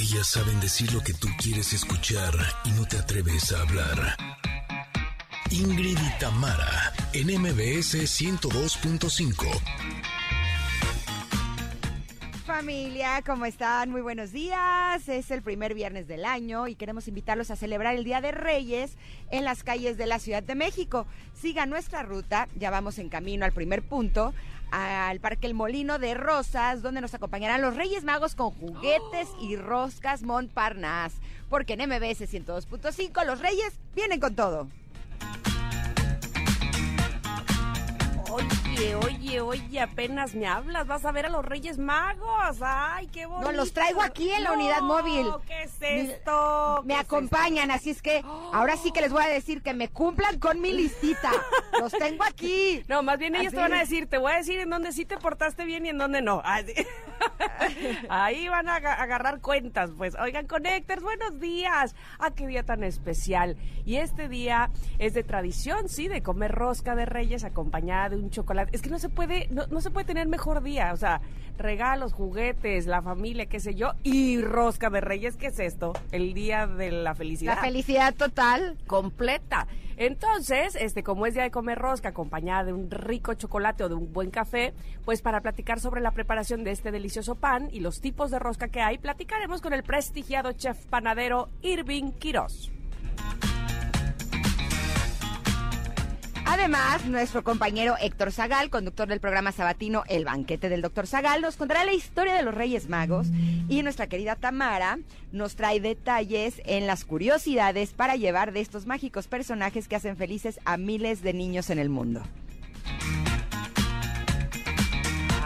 Ellas saben decir lo que tú quieres escuchar y no te atreves a hablar. Ingrid y Tamara, en MBS 102.5. Familia, ¿cómo están? Muy buenos días. Es el primer viernes del año y queremos invitarlos a celebrar el Día de Reyes en las calles de la Ciudad de México. Sigan nuestra ruta, ya vamos en camino al primer punto, al Parque El Molino de Rosas, donde nos acompañarán los Reyes Magos con juguetes y roscas Montparnasse. Porque en MBS 102.5 los Reyes vienen con todo. Oye, oye, oye, apenas me hablas. Vas a ver a los Reyes Magos. Ay, qué bonito. No, los traigo aquí en la unidad móvil. ¿Qué es esto? Me acompañan, así es que ahora sí que les voy a decir que me cumplan con mi listita. los tengo aquí. No, más bien ellos Así. te van a decir, te voy a decir en dónde sí te portaste bien y en dónde no. Así. Ahí van a aga- agarrar cuentas, pues. Oigan, Connectors, buenos días. Ah, qué día tan especial. Y este día es de tradición, sí, de comer rosca de reyes acompañada de un chocolate. Es que no se puede, no, no se puede tener mejor día. O sea, regalos, juguetes, la familia, qué sé yo, y rosca de reyes, ¿qué es esto? El día de la felicidad La felicidad total. completa. Entonces, este, como es día de comer rosca acompañada de un rico chocolate o de un buen café, pues para platicar sobre la preparación de este delicioso pan y los tipos de rosca que hay, platicaremos con el prestigiado chef panadero Irving Quiroz. Además, nuestro compañero Héctor Zagal, conductor del programa sabatino El Banquete del Doctor Zagal, nos contará la historia de los Reyes Magos y nuestra querida Tamara nos trae detalles en las curiosidades para llevar de estos mágicos personajes que hacen felices a miles de niños en el mundo.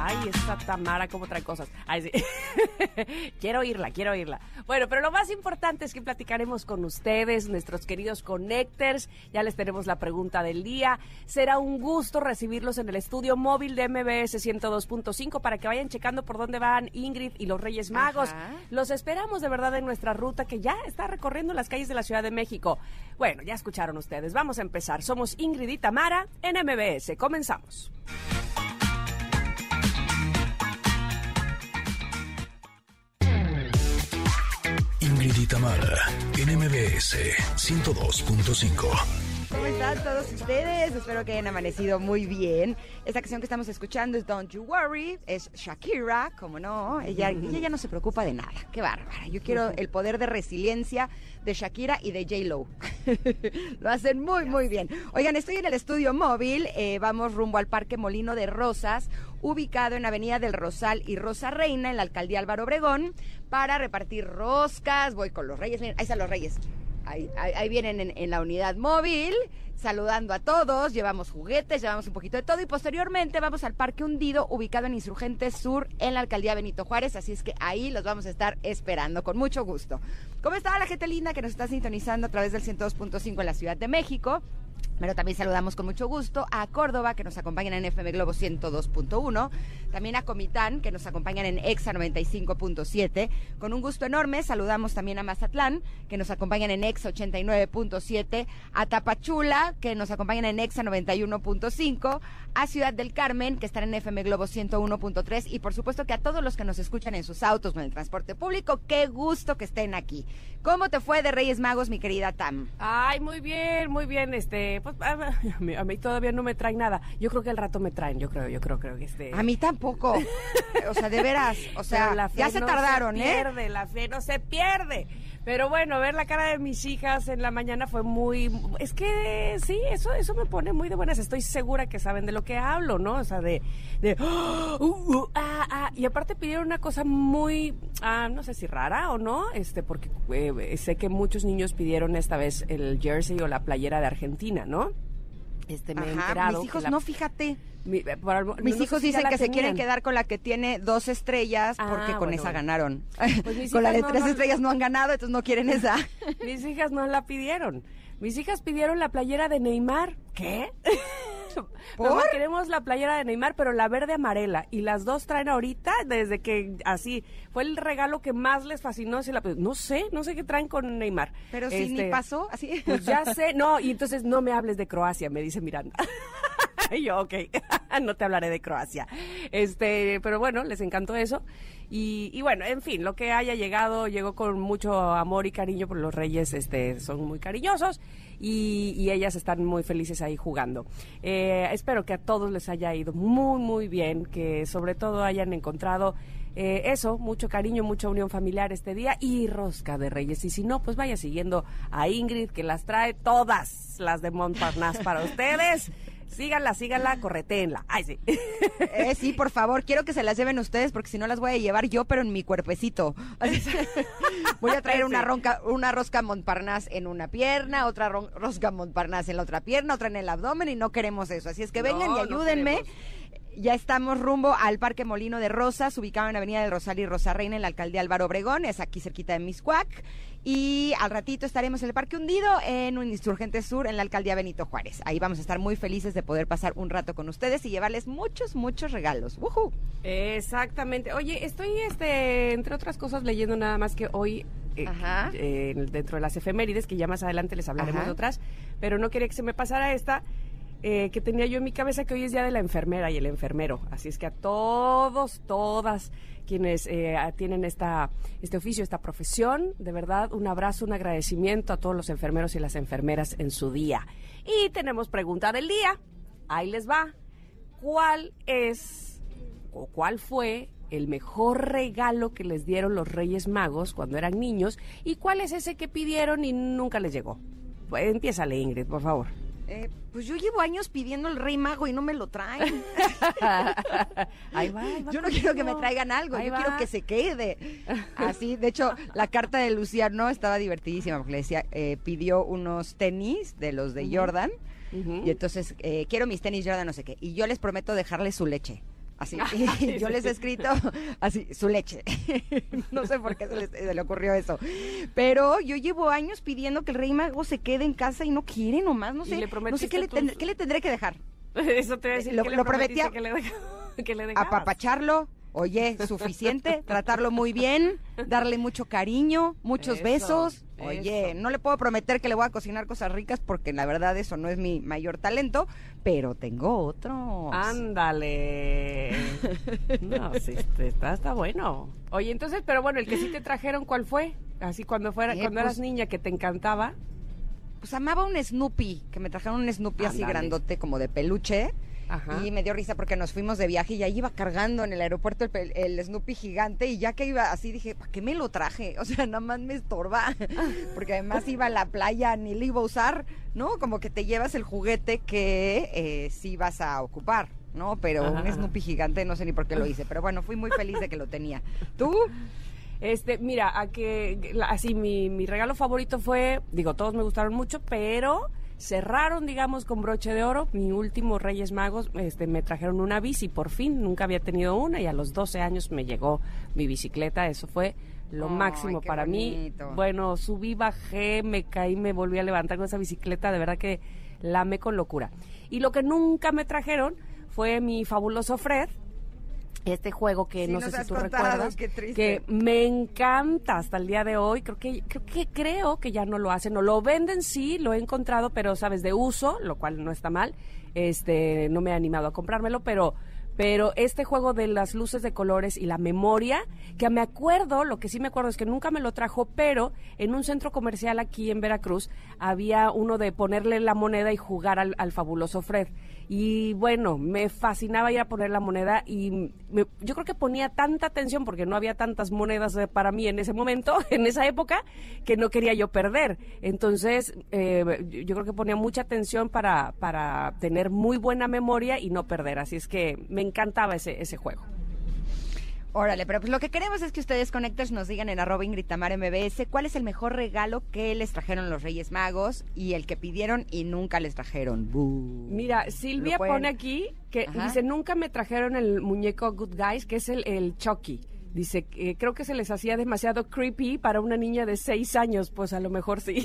Ay, esta Tamara, cómo trae cosas. Ay, sí. quiero oírla, quiero oírla. Bueno, pero lo más importante es que platicaremos con ustedes, nuestros queridos connectors. Ya les tenemos la pregunta del día. Será un gusto recibirlos en el estudio móvil de MBS 102.5 para que vayan checando por dónde van Ingrid y los Reyes Magos. Ajá. Los esperamos de verdad en nuestra ruta que ya está recorriendo las calles de la Ciudad de México. Bueno, ya escucharon ustedes. Vamos a empezar. Somos Ingrid y Tamara en MBS. Comenzamos. Ingrid y Tamara, en MBS 102.5. ¿Cómo están todos ustedes? Espero que hayan amanecido muy bien. Esta canción que estamos escuchando es Don't You Worry, es Shakira, como no, ella, ella ya no se preocupa de nada, qué bárbara. Yo quiero el poder de resiliencia de Shakira y de J-Lo. Lo hacen muy, muy bien. Oigan, estoy en el estudio móvil, eh, vamos rumbo al Parque Molino de Rosas, ubicado en Avenida del Rosal y Rosa Reina, en la Alcaldía Álvaro Obregón, para repartir roscas. Voy con los reyes, miren, ahí están los reyes. Ahí, vienen en, en la unidad móvil, saludando a todos, llevamos juguetes, llevamos un poquito de todo y posteriormente vamos al Parque Hundido, ubicado en Insurgentes Sur, en la alcaldía Benito Juárez, así es que ahí los vamos a estar esperando con mucho gusto. ¿Cómo está la gente linda que nos está sintonizando a través del 102.5 en la Ciudad de México? Pero también saludamos con mucho gusto a Córdoba, que nos acompañan en FM Globo 102.1, también a Comitán, que nos acompañan en EXA 95.7. Con un gusto enorme saludamos también a Mazatlán, que nos acompañan en EXA 89.7, a Tapachula, que nos acompañan en EXA 91.5, a Ciudad del Carmen, que están en FM Globo 101.3, y por supuesto que a todos los que nos escuchan en sus autos o en el transporte público, qué gusto que estén aquí. ¿Cómo te fue de Reyes Magos, mi querida Tam? Ay, muy bien, muy bien. Este, pues a, mí, a mí todavía no me traen nada. Yo creo que el rato me traen, yo creo, yo creo, creo que este. A mí tampoco. O sea, de veras. O sea, la fe ya se tardaron, se ¿eh? pierde, La fe no se pierde. Pero bueno, ver la cara de mis hijas en la mañana fue muy... Es que sí, eso eso me pone muy de buenas. Estoy segura que saben de lo que hablo, ¿no? O sea, de... de ¡oh! uh, uh, ah, ah. Y aparte pidieron una cosa muy, ah, no sé si rara o no, este porque eh, sé que muchos niños pidieron esta vez el jersey o la playera de Argentina, ¿no? Este, me he Ajá, enterado. mis hijos la- no, fíjate. mi- eh, Mis no hijos dicen que se quieren quedar con la que tiene dos estrellas Ah, porque con bueno, esa ganaron. Pues mis con la de no, tres no- estrellas no han ganado, entonces no quieren esa. Mis hijas no la pidieron. Mis hijas pidieron la playera de Neymar. ¿Qué? Mamá, queremos la playera de Neymar, pero la verde amarela. Y las dos traen ahorita, desde que así, fue el regalo que más les fascinó. si la- no sé, no sé qué traen con Neymar. Pero si ni Este, pasó, así. Pues ya sé, no, y entonces no me hables de Croacia, me dice Miranda. yo, ok, no te hablaré de Croacia. Este, pero bueno, les encantó eso. Y, y, bueno, en fin, lo que haya llegado, llegó con mucho amor y cariño, porque los reyes este, son muy cariñosos y, y ellas están muy felices ahí jugando. Eh, espero que a todos les haya ido muy, muy bien, que sobre todo hayan encontrado eh, eso, mucho cariño, mucha unión familiar este día y rosca de reyes. Y si no, pues vaya siguiendo a Ingrid, que las trae todas las de Montparnasse para ustedes. Síganla, síganla, corretéenla. Ay, sí. Eh, sí, por favor, quiero que se las lleven ustedes porque si no las voy a llevar yo, pero en mi cuerpecito. voy a traer una, ronca, una rosca Montparnasse en una pierna, otra rosca Montparnasse en la otra pierna, otra en el abdomen y no queremos eso. Así es que vengan y ayúdenme. Ya estamos rumbo al Parque Molino de Rosas, ubicado en Avenida del Rosario y Rosa Reina, en la alcaldía Álvaro Obregón, es aquí cerquita de Miscuac. Y al ratito estaremos en el Parque Hundido, en un Insurgente Sur, en la alcaldía Benito Juárez. Ahí vamos a estar muy felices de poder pasar un rato con ustedes y llevarles muchos, muchos regalos. ¡Woohoo! Exactamente. Oye, estoy, este, entre otras cosas, leyendo nada más que hoy eh, eh, dentro de las efemérides, que ya más adelante les hablaremos de otras, pero no quería que se me pasara esta. Eh, que tenía yo en mi cabeza que hoy es día de la enfermera y el enfermero. Así es que a todos, todas quienes eh, tienen esta, este oficio, esta profesión, de verdad, un abrazo, un agradecimiento a todos los enfermeros y las enfermeras en su día. Y tenemos pregunta del día. Ahí les va. ¿Cuál es o cuál fue el mejor regalo que les dieron los Reyes Magos cuando eran niños y cuál es ese que pidieron y nunca les llegó? Pues, empiézale, Ingrid, por favor. Eh, pues yo llevo años pidiendo el rey mago y no me lo traen. ahí va, yo no quiero que me traigan algo, yo quiero que se quede. Así, de hecho, la carta de Luciano estaba divertidísima porque le decía, eh, pidió unos tenis de los de Jordan. Y entonces, eh, quiero mis tenis Jordan, no sé qué. Y yo les prometo dejarle su leche. Así, y yo les he escrito así, su leche. no sé por qué se, le ocurrió eso. Pero yo llevo años pidiendo que el rey mago se quede en casa y no quiere nomás, no sé. no sé qué le, qué le, tendré que dejar. Eso te voy a decir. Lo, lo prometía. Que le, que le apapacharlo, Oye, suficiente, tratarlo muy bien, darle mucho cariño, muchos besos. Oye, no le puedo prometer que le voy a cocinar cosas ricas porque la verdad eso no es mi mayor talento, pero tengo otro. Ándale. no, sí, está, está bueno. Oye, entonces, pero bueno, el que sí te trajeron, ¿cuál fue? Así cuando fuera, eh, cuando eras pues niña que te encantaba. Pues amaba un Snoopy, que me trajeron un Snoopy así grandote como de peluche y me dio risa porque nos fuimos de viaje y ahí iba cargando en el aeropuerto el, Snoopy gigante y ya que iba así dije, ¿para qué me lo traje? O sea, nada más me estorba. porque además iba a la playa, ni lo iba a usar, ¿no? Como que te llevas el juguete que eh, sí vas a ocupar. ¿no? Pero un Snoopy gigante, no sé ni por qué lo hice, pero bueno, fui muy feliz de que lo tenía. ¿Tú? Este, mira, a que así mi, mi regalo favorito fue, digo, todos me gustaron mucho, pero cerraron, digamos, con broche de oro. Mi último Reyes Magos este, me trajeron una bici, por fin, nunca había tenido una y a los 12 años me llegó mi bicicleta. Eso fue lo máximo para mí. Bueno, subí, bajé, me caí, me volví a levantar con esa bicicleta, de verdad que la amé con locura. Y lo que nunca me trajeron fue mi fabuloso Fred, este juego que no sé si tú recuerdas que me encanta hasta el día de hoy. Creo que creo que creo que ya no lo hacen. No lo venden sí lo he encontrado pero sabes de uso lo cual no está mal. Este no me he animado a comprármelo pero pero este juego de las luces de colores y la memoria, que me acuerdo, lo que sí me acuerdo es que nunca me lo trajo, pero en un centro comercial aquí en Veracruz había uno de ponerle la moneda y jugar al, al fabuloso Fred. Y bueno, me fascinaba ir a poner la moneda y yo creo que ponía tanta atención porque no había tantas monedas para mí en ese momento, en esa época, que no quería yo perder. Entonces, eh, yo creo que ponía mucha atención para, para tener muy buena memoria y no perder. Así es que me encantaba ese, ese juego. Órale, pero pues lo que queremos es que ustedes conectes nos digan en arroba Ingrid MBS cuál es el mejor regalo que les trajeron los Reyes Magos y el que pidieron y nunca les trajeron. Mira, Silvia pone aquí que dice, nunca me trajeron el muñeco Good Guys, que es el, el Chucky. Dice, que creo que se les hacía demasiado creepy para una niña de seis años. Pues a lo mejor sí.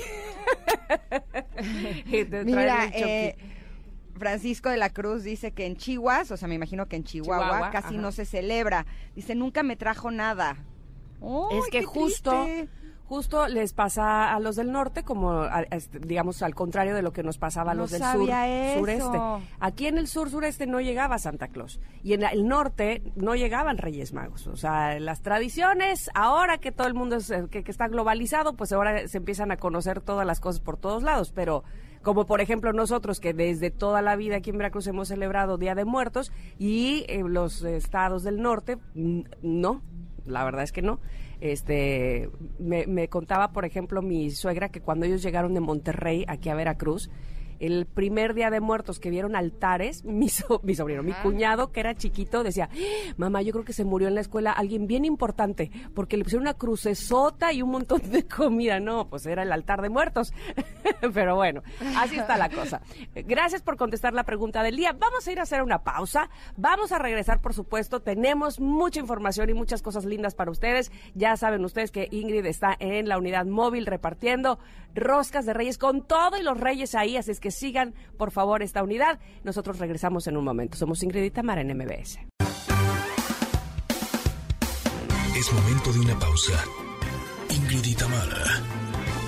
Mira, eh, Francisco de la Cruz dice que en Chihuahua, o sea, me imagino que en Chihuahua, casi no se celebra. Dice, nunca me trajo nada. es que justo, justo les pasa a los del norte, como a- este, digamos al contrario de lo que nos pasaba a No los del sur eso. sureste. Aquí en el sur sureste no llegaba Santa Claus y en el norte no llegaban Reyes Magos. O sea, las tradiciones, ahora que todo el mundo es, eh, que, que está globalizado, pues ahora se empiezan a conocer todas las cosas por todos lados, pero como por ejemplo nosotros que desde toda la vida aquí en Veracruz hemos celebrado Día de Muertos y eh, los estados del norte no, la verdad es que no. Este, me, me contaba, por ejemplo, mi suegra que cuando ellos llegaron de Monterrey aquí a Veracruz, el primer día de muertos que vieron altares, mi, so- mi sobrino, mi cuñado, que era chiquito, decía, "Ah, mamá, yo creo que se murió en la escuela alguien bien importante, porque le pusieron una crucesota y un montón de comida. No, pues era el altar de muertos. Pero bueno, así está la cosa. Gracias por contestar la pregunta del día. Vamos a ir a hacer una pausa. Vamos a regresar, por supuesto. Tenemos mucha información y muchas cosas lindas para ustedes. Ya saben ustedes que Ingrid está en la unidad móvil repartiendo roscas de reyes con todo y los reyes ahí. Así es que sigan, por favor, esta unidad. Nosotros regresamos en un momento. Somos Ingrid y Tamara en MBS. Es momento de una pausa. Ingrid y Tamara,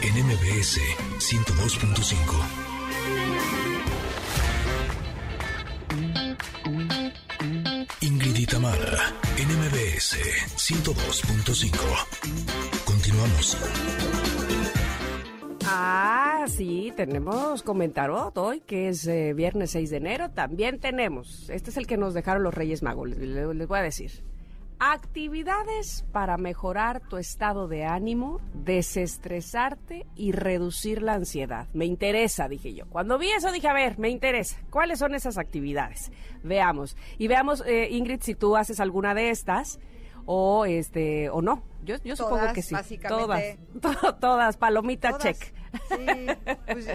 en MBS 102.5. Ingrid y Tamara, en MBS 102.5. Continuamos. Ah, sí, tenemos comentarot hoy, que es eh, viernes 6 de enero. También tenemos, este es el que nos dejaron los Reyes Magos, les, voy a decir. Actividades para mejorar tu estado de ánimo, desestresarte y reducir la ansiedad. Me interesa, dije yo. Cuando vi eso dije, a ver, me interesa. ¿Cuáles son esas actividades? Veamos. Y veamos, eh, Ingrid, si tú haces alguna de estas o este o no. Yo, yo supongo que sí. básicamente. Todas, to- todas, palomita Todas. check. Sí, pues,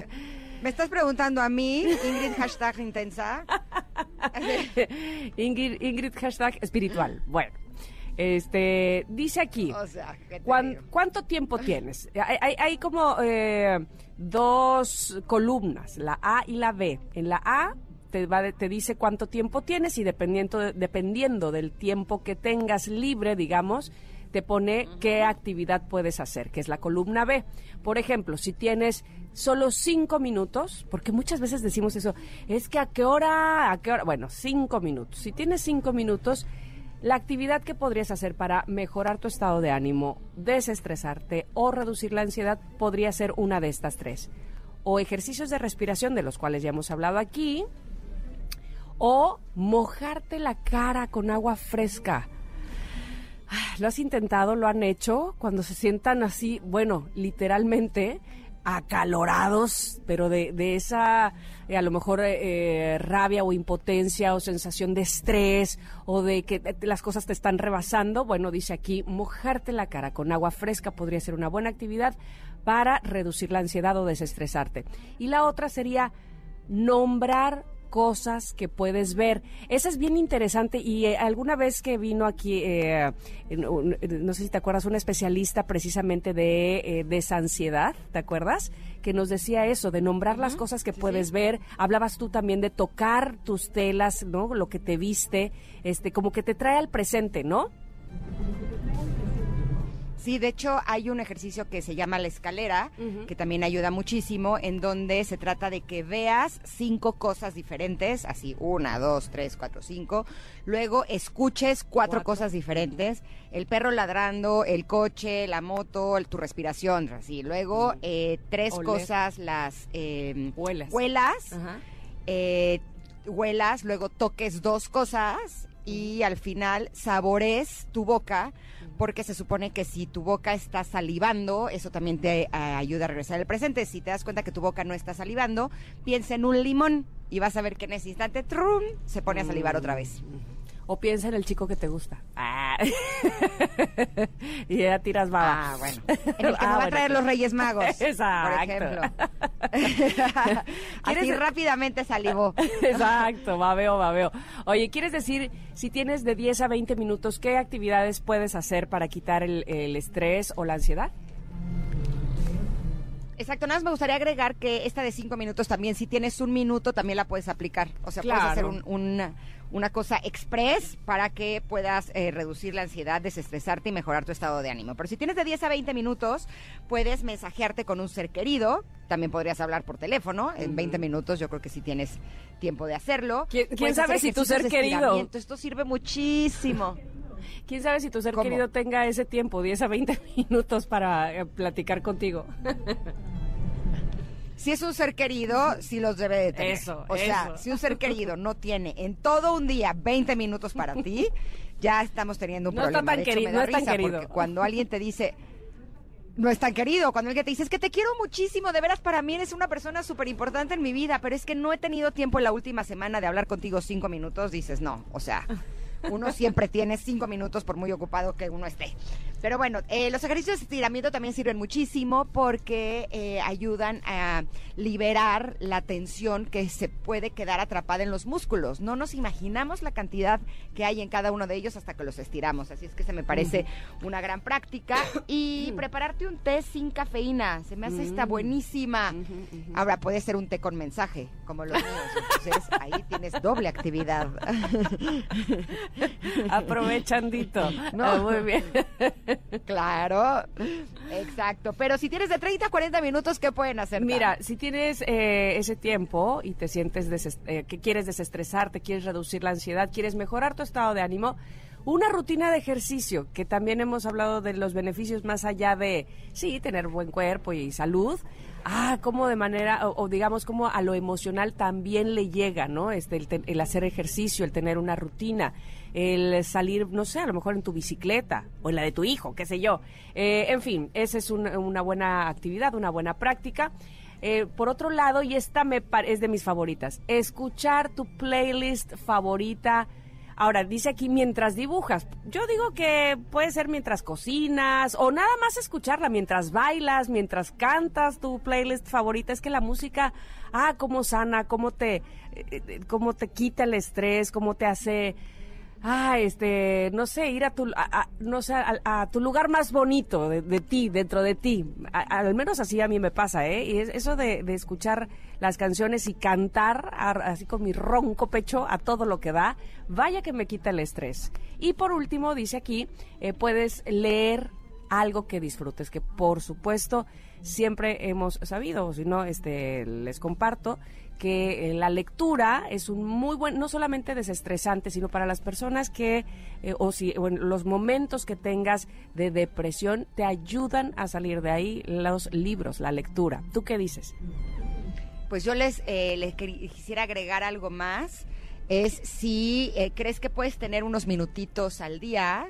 me estás preguntando a mí, Ingrid hashtag intensa. Ingrid, Ingrid hashtag espiritual. Bueno, este dice aquí. O sea, ¿qué te ¿cuán- digo? ¿Cuánto tiempo tienes? Hay, hay- hay como eh, dos columnas, la A y la B. En la A te, va de- te dice cuánto tiempo tienes y dependiendo, de- dependiendo del tiempo que tengas libre, digamos, te pone qué actividad puedes hacer, que es la columna B. Por ejemplo, si tienes solo cinco minutos, porque muchas veces decimos eso, es que a qué hora, a qué hora, bueno, cinco minutos. Si tienes cinco minutos, la actividad que podrías hacer para mejorar tu estado de ánimo, desestresarte o reducir la ansiedad podría ser una de estas tres. O ejercicios de respiración, de los cuales ya hemos hablado aquí, o mojarte la cara con agua fresca. Ah, ¿Lo has intentado? ¿Lo han hecho? Cuando se sientan así, bueno, literalmente acalorados, pero de, de esa, eh, a lo mejor, eh, eh, rabia o impotencia o sensación de estrés o de que las cosas te están rebasando. Bueno, dice aquí, mojarte la cara con agua fresca podría ser una buena actividad para reducir la ansiedad o desestresarte. Y la otra sería nombrar cosas que puedes ver. Esa es bien interesante y eh, alguna vez que vino aquí, eh, no sé si te acuerdas, un especialista precisamente de eh, desansiedad, ¿te acuerdas? Que nos decía eso, de nombrar las cosas que puedes ver. Hablabas tú también de tocar tus telas, ¿no? Lo que te viste, este, como que te trae al presente, ¿no? Sí, de hecho hay un ejercicio que se llama la escalera, que también ayuda muchísimo, en donde se trata de que veas cinco cosas diferentes, así una, dos, tres, cuatro, cinco. Luego escuches cuatro, Cuatro. cosas diferentes, el perro ladrando, el coche, la moto, el- tu respiración, así. Luego eh, tres cosas, las eh, Huelas. eh, huelas, luego toques dos cosas y al final sabores tu boca, porque se supone que si tu boca está salivando, eso también te ayuda a regresar al presente. Si te das cuenta que tu boca no está salivando, piensa en un limón y vas a ver que en ese instante trum, se pone a salivar otra vez. O piensa en el chico que te gusta. Ah. y ya tiras baba. Ah, bueno. En el que me Ah, va a traer los Reyes Magos. Exacto. Por ejemplo. Así ¿Quieres- rápidamente salivó. Exacto, babeo, babeo. Oye, ¿quieres decir si tienes de 10 a 20 minutos qué actividades puedes hacer para quitar el, el estrés o la ansiedad? Exacto, nada más me gustaría agregar que esta de cinco minutos también, si tienes un minuto, también la puedes aplicar. O sea, Claro. puedes hacer un, un- una cosa express para que puedas eh, reducir la ansiedad, desestresarte y mejorar tu estado de ánimo. Pero si tienes de 10 a 20 minutos, puedes mensajearte con un ser querido. También podrías hablar por teléfono. En 20 minutos yo creo que sí tienes tiempo de hacerlo. ¿Quién, sabe si tu ser querido-. Esto sirve muchísimo. ¿Quién sabe si tu ser ¿Cómo? querido tenga ese tiempo, 10 a 20 minutos para eh, platicar contigo? Si es un ser querido, sí los debe de tener. Eso, o sea, si un ser querido no tiene en todo un día 20 minutos para ti, ya estamos teniendo un No está problema. tan De hecho, querido, me da no es tan risa querido. Porque cuando alguien te dice, no es tan querido, cuando alguien te dice, es que te quiero muchísimo, de veras para mí eres una persona súper importante en mi vida, pero es que no he tenido tiempo en la última semana de hablar contigo cinco minutos, dices, no, o sea... Uno siempre tiene cinco minutos por muy ocupado que uno esté. Pero bueno, eh, los ejercicios de estiramiento también sirven muchísimo porque eh, ayudan a liberar la tensión que se puede quedar atrapada en los músculos. No nos imaginamos la cantidad que hay en cada uno de ellos hasta que los estiramos. Así es que se me parece una gran práctica. Y prepararte un té sin cafeína. Se me hace esta buenísima. Ahora puede ser un té con mensaje, como los míos. Entonces ahí tienes doble actividad. Aprovechandito. No. Ah, muy bien. Claro, exacto. Pero si tienes de 30 a 40 minutos, ¿qué pueden hacer? Mira, si tienes eh, ese tiempo y te sientes eh, que quieres desestresarte, quieres reducir la ansiedad, quieres mejorar tu estado de ánimo, una rutina de ejercicio, que también hemos hablado de los beneficios más allá de, sí, tener buen cuerpo y salud. Ah, como de manera, o, o digamos, como a lo emocional también le llega, ¿no? Este, el, el hacer ejercicio, el tener una rutina, el salir, no sé, a lo mejor en tu bicicleta o en la de tu hijo, qué sé yo. Eh, en fin, esa es un- una buena actividad, una buena práctica. Eh, por otro lado, y esta me es de mis favoritas, escuchar tu playlist favorita. Ahora, dice aquí mientras dibujas. Yo digo que puede ser mientras cocinas o nada más escucharla mientras bailas, mientras cantas tu playlist favorita. Es que la música, ah, cómo sana, cómo te, eh, cómo te quita el estrés, cómo te hace Ah, este, no sé, ir a tu, a, no sé, a, a tu lugar más bonito de, de ti, dentro de ti. Al menos así a mí me pasa, ¿eh? Y es eso de, de escuchar las canciones y cantar así con mi ronco pecho a todo lo que da, vaya que me quita el estrés. Y por último, dice aquí, eh, puedes leer algo que disfrutes, que por supuesto siempre hemos sabido, si no, este, les comparto que eh, la lectura es un muy buen, no solamente desestresante, sino para las personas que, eh, o si, o en los momentos que tengas de depresión, te ayudan a salir de ahí los libros, la lectura. ¿Tú qué dices? Pues yo les, eh, les quisiera agregar algo más. Es si eh, crees que puedes tener unos minutitos al día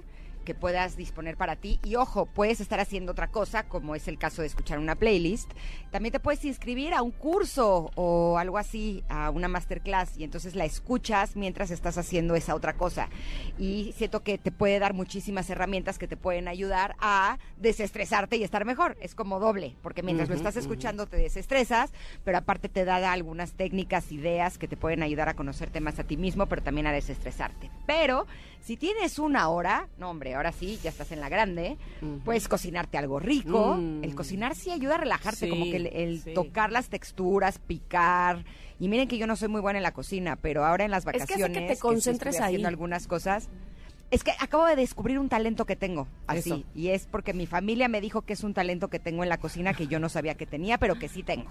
que puedas disponer para ti. Y ojo, puedes estar haciendo otra cosa, como es el caso de escuchar una playlist. También te puedes inscribir a un curso o algo así, a una masterclass, y entonces la escuchas mientras estás haciendo esa otra cosa. Y siento que te puede dar muchísimas herramientas que te pueden ayudar a desestresarte y estar mejor. Es como doble, porque mientras lo estás escuchando te desestresas, pero aparte te da algunas técnicas, ideas que te pueden ayudar a conocerte más a ti mismo, pero también a desestresarte. Pero si tienes una hora, no hombre, ahora sí, ya estás en la grande, puedes cocinarte algo rico. Mm. El cocinar sí ayuda a relajarte, Sí, como que el, el sí. tocar las texturas, picar. Y miren que yo no soy muy buena en la cocina, pero ahora en las Es que vacaciones te concentres estuve haciendo ahí. algunas cosas. Es que acabo de descubrir un talento que tengo, así, Eso. y es porque mi familia me dijo que es un talento que tengo en la cocina que yo no sabía que tenía, pero que sí tengo.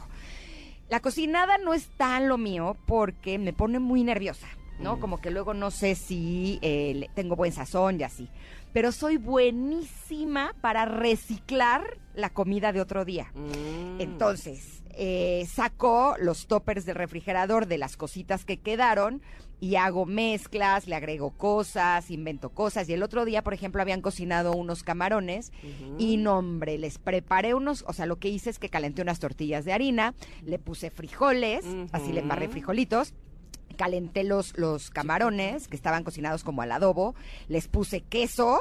La cocinada no es tan lo mío porque me pone muy nerviosa, ¿no? Como que luego no sé si eh, tengo buen sazón y así. Pero soy buenísima para reciclar la comida de otro día. Mm. Entonces, eh, saco los toppers del refrigerador de las cositas que quedaron y hago mezclas, le agrego cosas, invento cosas. Y el otro día, por ejemplo, habían cocinado unos camarones y no, hombre, les preparé unos, o sea, lo que hice es que calenté unas tortillas de harina, le puse frijoles, así le embarré frijolitos. Calenté los, los camarones que estaban cocinados como al adobo, les puse queso,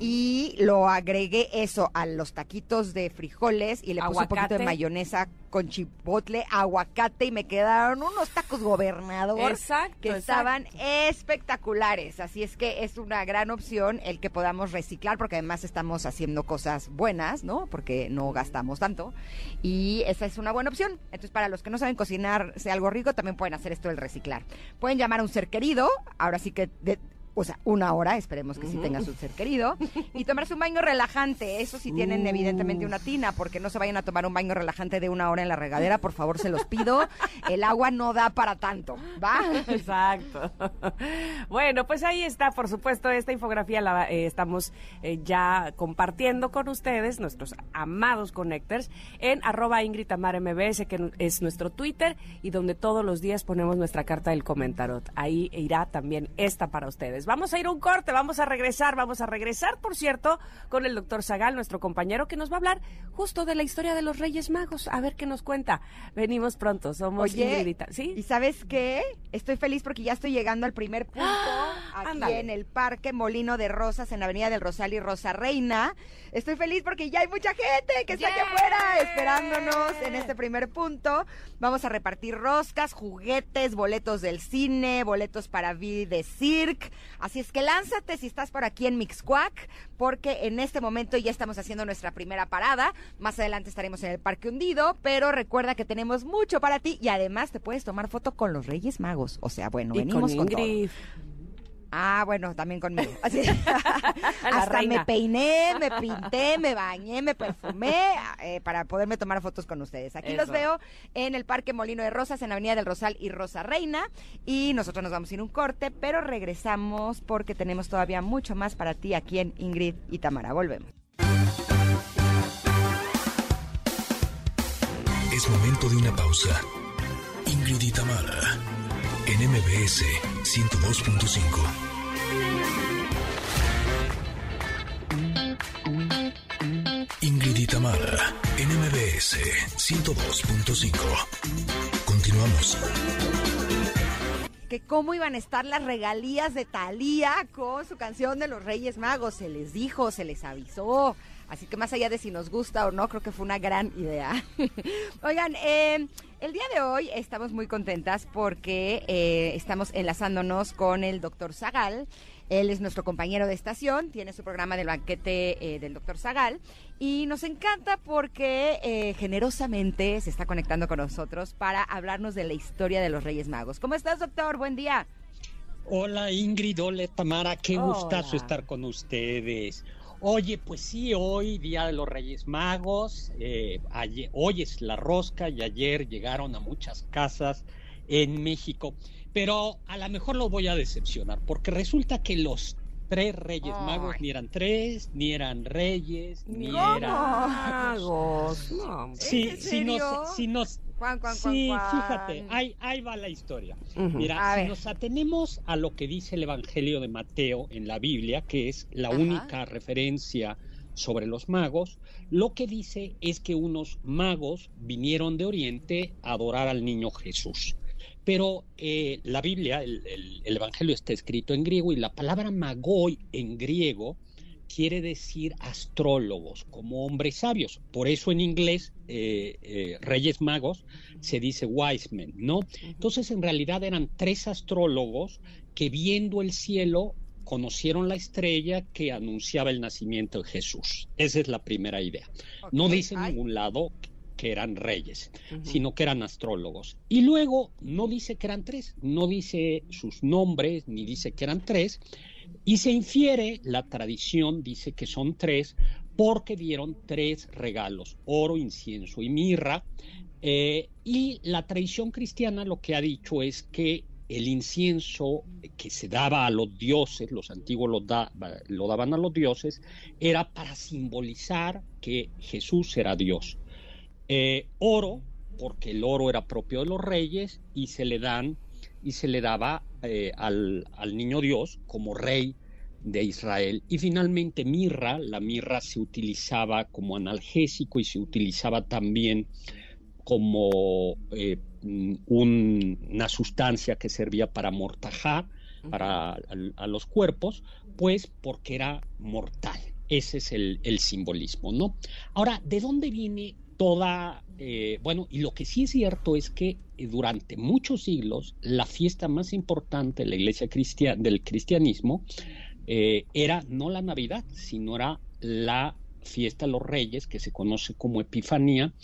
y lo agregué eso a los taquitos de frijoles y le puse un poquito de mayonesa con chipotle, aguacate y me quedaron unos tacos gobernador Exacto, que estaban espectaculares. Así es que es una gran opción el que podamos reciclar porque además estamos haciendo cosas buenas, ¿no? Porque no gastamos tanto y esa es una buena opción. Entonces para los que no saben cocinarse algo rico también pueden hacer esto del reciclar. Pueden llamar a un ser querido, ahora sí que de- o sea, una hora, esperemos que sí tenga su ser querido, y tomarse un baño relajante. Eso sí tienen evidentemente una tina, porque no se vayan a tomar un baño relajante de una hora en la regadera, por favor, se los pido. El agua no da para tanto, ¿va? Exacto. Bueno, pues ahí está, por supuesto, esta infografía la eh, estamos eh, ya compartiendo con ustedes, nuestros amados connectors, en arroba Ingrid Tamara MBS, que es nuestro Twitter, y donde todos los días ponemos nuestra carta del comentarot. Ahí irá también esta para ustedes. Vamos a ir a un corte, vamos a regresar, vamos a regresar, por cierto, con el doctor Zagal, nuestro compañero, que nos va a hablar justo de la historia de los Reyes Magos. A ver qué nos cuenta. Venimos pronto, somos Oye, ¿sí? ¿y sabes qué? Estoy feliz porque ya estoy llegando al primer punto aquí Ándale. en el Parque Molino de Rosas en la Avenida del Rosal y Rosa Reina. Estoy feliz porque ya hay mucha gente que está aquí afuera esperándonos en este primer punto. Vamos a repartir roscas, juguetes, boletos del cine, boletos para Vie de Cirque. Así es que lánzate si estás por aquí en Mixcuac, porque en este momento ya estamos haciendo nuestra primera parada. Más adelante estaremos en el Parque Hundido, pero recuerda que tenemos mucho para ti y además te puedes tomar foto con los Reyes Magos. O sea, bueno, Y venimos con, todo. Ah, bueno, también conmigo. Así, hasta reina. me peiné, me pinté, me bañé, me perfumé eh, para poderme tomar fotos con ustedes. Aquí los veo en el Parque Molino de Rosas, en la Avenida del Rosal y Rosa Reina. Y nosotros nos vamos a ir a un corte, pero regresamos porque tenemos todavía mucho más para ti aquí en Ingrid y Tamara. Volvemos. Es momento de una pausa. Ingrid y Tamara, en MBS 102.5. Ingrid y Tamara, en MBS 102.5. Continuamos. que cómo iban a estar las regalías de Thalía con su canción de los Reyes Magos. Se les dijo, se les avisó. Así que más allá de si nos gusta o no, creo que fue una gran idea. Oigan, eh, el día de hoy estamos muy contentas porque eh, estamos enlazándonos con el doctor Zagal. Él es nuestro compañero de estación, tiene su programa del banquete eh, del doctor Zagal y nos encanta porque eh, generosamente se está conectando con nosotros para hablarnos de la historia de los Reyes Magos. ¿Cómo estás, doctor? Buen día. Hola Ingrid, hola Tamara, qué Hola. gustazo estar con ustedes. Oye, pues sí, hoy, Día de los Reyes Magos, eh, ayer- hoy es la rosca y ayer llegaron a muchas casas en México, pero a lo mejor lo voy a decepcionar, porque resulta que los tres Reyes Magos ni eran tres, ni eran reyes, ni ¿Cómo? eran... Magos. No. Sí, ¿En si nos, si nos Juan, Juan, Juan, Sí, Juan. fíjate, ahí, ahí va la historia. Mira, A si ver. nos atenemos a lo que dice el Evangelio de Mateo en la Biblia, que es la Ajá. única referencia sobre los magos, lo que dice es que unos magos vinieron de Oriente a adorar al niño Jesús. Pero eh, la Biblia, el, el- el Evangelio está escrito en griego y la palabra magoi en griego quiere decir astrólogos, como hombres sabios. Por eso en inglés, eh, eh, Reyes Magos se dice wise men, ¿no? Entonces en realidad eran tres astrólogos que viendo el cielo conocieron la estrella que anunciaba el nacimiento de Jesús. Esa es la primera idea. No dice en ningún lado que eran reyes, sino que eran astrólogos. Y luego no dice que eran tres, no dice sus nombres, ni dice que eran tres, y se infiere, la tradición dice que son tres, porque dieron tres regalos, oro, incienso y mirra. Eh, y la tradición cristiana lo que ha dicho es que el incienso que se daba a los dioses, los antiguos lo, da- lo daban a los dioses, era para simbolizar que Jesús era Dios. Eh, oro, porque el oro era propio de los reyes y se le dan y se le daba eh, al, al niño Dios como rey de Israel. Y finalmente mirra, la mirra se utilizaba como analgésico y se utilizaba también como eh, un- una sustancia que servía para mortajar para a, a los cuerpos, pues porque era mortal. Ese es el, simbolismo, ¿no? Ahora, ¿de dónde viene toda, eh, bueno, y lo que sí es cierto es que eh, durante muchos siglos la fiesta más importante de la iglesia cristiana, del cristianismo eh, era no la Navidad, sino era la fiesta de los reyes, que se conoce como Epifanía,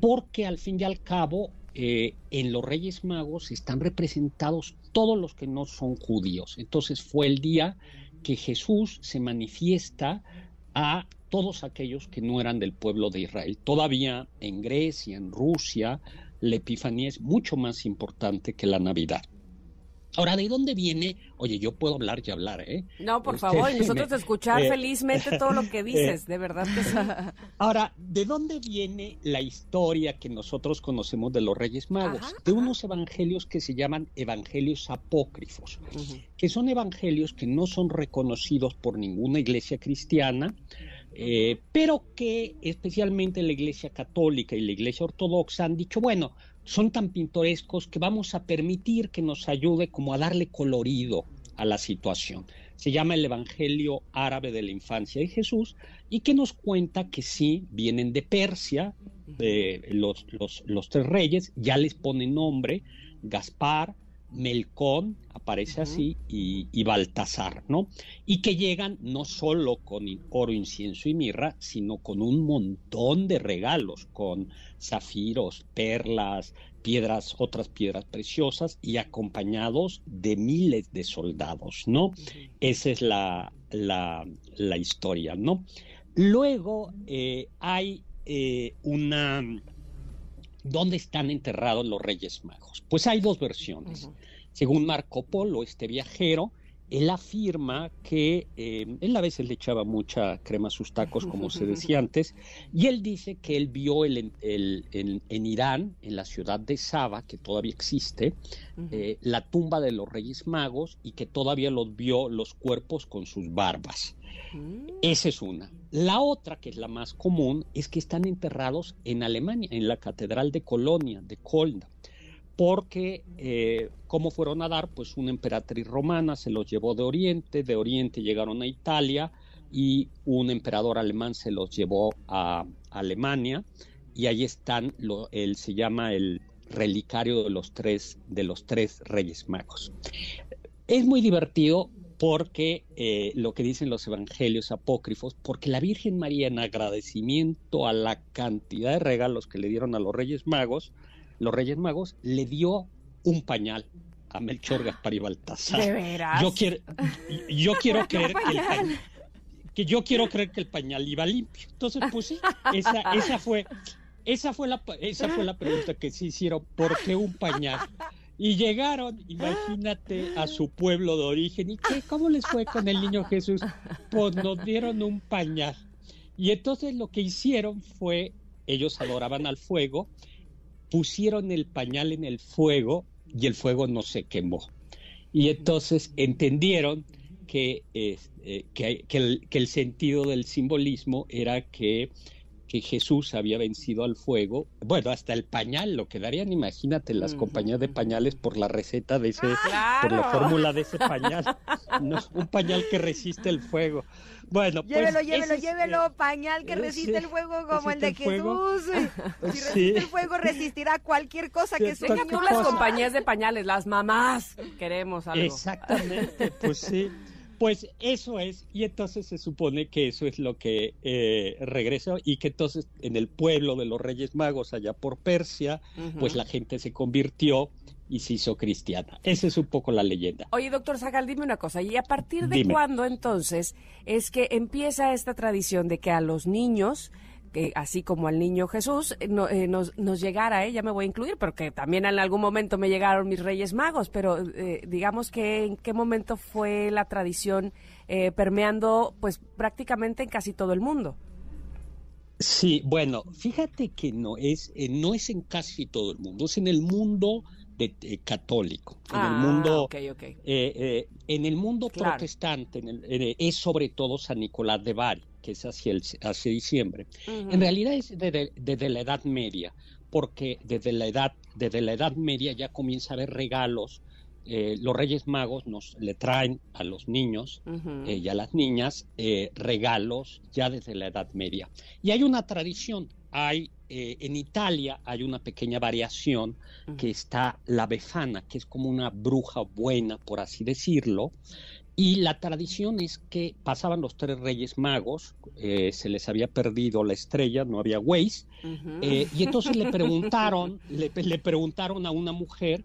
porque al fin y al cabo en los Reyes Magos están representados todos los que no son judíos. Entonces fue el día que Jesús se manifiesta a todos aquellos que no eran del pueblo de Israel. Todavía en Grecia, en Rusia, la Epifanía es mucho más importante que la Navidad. Ahora, ¿de dónde viene? Oye, yo puedo hablar y hablar, ¿eh? No, por este, favor, y nosotros escuchar eh, felizmente todo lo que eh, dices, de verdad que sí. Ahora, ¿de dónde viene la historia que nosotros conocemos de los Reyes Magos? De unos evangelios que se llaman evangelios apócrifos, que son evangelios que no son reconocidos por ninguna iglesia cristiana, eh, pero que especialmente la iglesia católica y la iglesia ortodoxa han dicho, bueno, son tan pintorescos que vamos a permitir que nos ayude como a darle colorido a la situación. Se llama el Evangelio Árabe de la Infancia de Jesús y que nos cuenta que sí, vienen de Persia, de los, los tres reyes, ya les pone nombre, Gaspar, Melcón, aparece así, y, Baltasar, ¿no? Y que llegan no solo con oro, incienso y mirra, sino con un montón de regalos, con zafiros, perlas, piedras, otras piedras preciosas, y acompañados de miles de soldados, ¿no? Esa es la, la, historia, ¿no? Luego eh, hay eh, una ¿Dónde están enterrados los Reyes Magos? Pues hay dos versiones. Según Marco Polo, este viajero, él afirma que eh, él a veces le echaba mucha crema a sus tacos, como se decía antes, y él dice que él vio el, en Irán, en la ciudad de Saba, que todavía existe, eh, la tumba de los Reyes Magos y que todavía los vio los cuerpos con sus barbas. Mm. Esa es una. La otra, que es la más común, es que están enterrados en Alemania, en la Catedral de Colonia, de Kolna, porque eh, ¿cómo fueron a dar? Pues una emperatriz romana se los llevó de Oriente, de Oriente llegaron a Italia y un emperador alemán se los llevó a Alemania y ahí están, lo, él se llama el relicario de los tres, de los tres reyes magos. Es muy divertido porque eh, lo que dicen los evangelios apócrifos, porque la Virgen María en agradecimiento a la cantidad de regalos que le dieron a los Reyes Magos, los Reyes Magos le dio un pañal a Melchor, Gaspar y Baltasar. ¿De veras? Yo quiero, yo quiero creer que el pañal, que yo quiero creer que el pañal iba limpio. Entonces, pues sí, esa, esa fue, esa fue la, esa fue la pregunta que se hicieron, ¿por qué un pañal? Y llegaron, imagínate, a su pueblo de origen. ¿Y qué? ¿Cómo les fue con el niño Jesús? Pues nos dieron un pañal. Y entonces lo que hicieron fue, ellos adoraban al fuego, pusieron el pañal en el fuego y el fuego no se quemó. Y entonces entendieron que, eh, que, el, que el sentido del simbolismo era que que Jesús había vencido al fuego. Bueno, hasta el pañal lo quedarían, imagínate, las compañías de pañales por la receta de ese, por la fórmula de ese pañal. un pañal que resiste el fuego. Bueno, pues, llévelo, llévelo, llévelo, pañal que resiste el fuego como el de Jesús. Si resiste el fuego, resistirá cualquier cosa que sea. tú las compañías de pañales, las mamás, queremos algo. Exactamente, pues sí. Pues eso es, y entonces se supone que eso es lo que eh, regresó y que entonces en el pueblo de los Reyes Magos, allá por Persia, pues la gente se convirtió y se hizo cristiana. Esa es un poco la leyenda. Oye, doctor Zagal, dime una cosa, ¿y a partir de cuándo entonces es que empieza esta tradición de que a los niños que así como al niño Jesús, eh, eh, nos, nos, llegara, eh, ya me voy a incluir, porque también en algún momento me llegaron mis Reyes Magos, pero digamos que en qué momento fue la tradición permeando pues prácticamente en casi todo el mundo. Sí, bueno, fíjate que no es, no es en casi todo el mundo, es en el mundo de, católico, en el ah, mundo, en el mundo protestante, es sobre todo San Nicolás de Bari que es hacia, el, hacia diciembre. En realidad es desde, la Edad Media, porque desde la edad, desde la Edad Media ya comienza a haber regalos eh, los Reyes Magos nos le traen a los niños eh, y a las niñas eh, regalos ya desde la Edad Media. Y hay una tradición, hay en Italia hay una pequeña variación que está la befana, que es como una bruja buena, por así decirlo, y la tradición es que pasaban los tres reyes magos, se les había perdido la estrella, no había Waze, y entonces le preguntaron, le, le, preguntaron a una mujer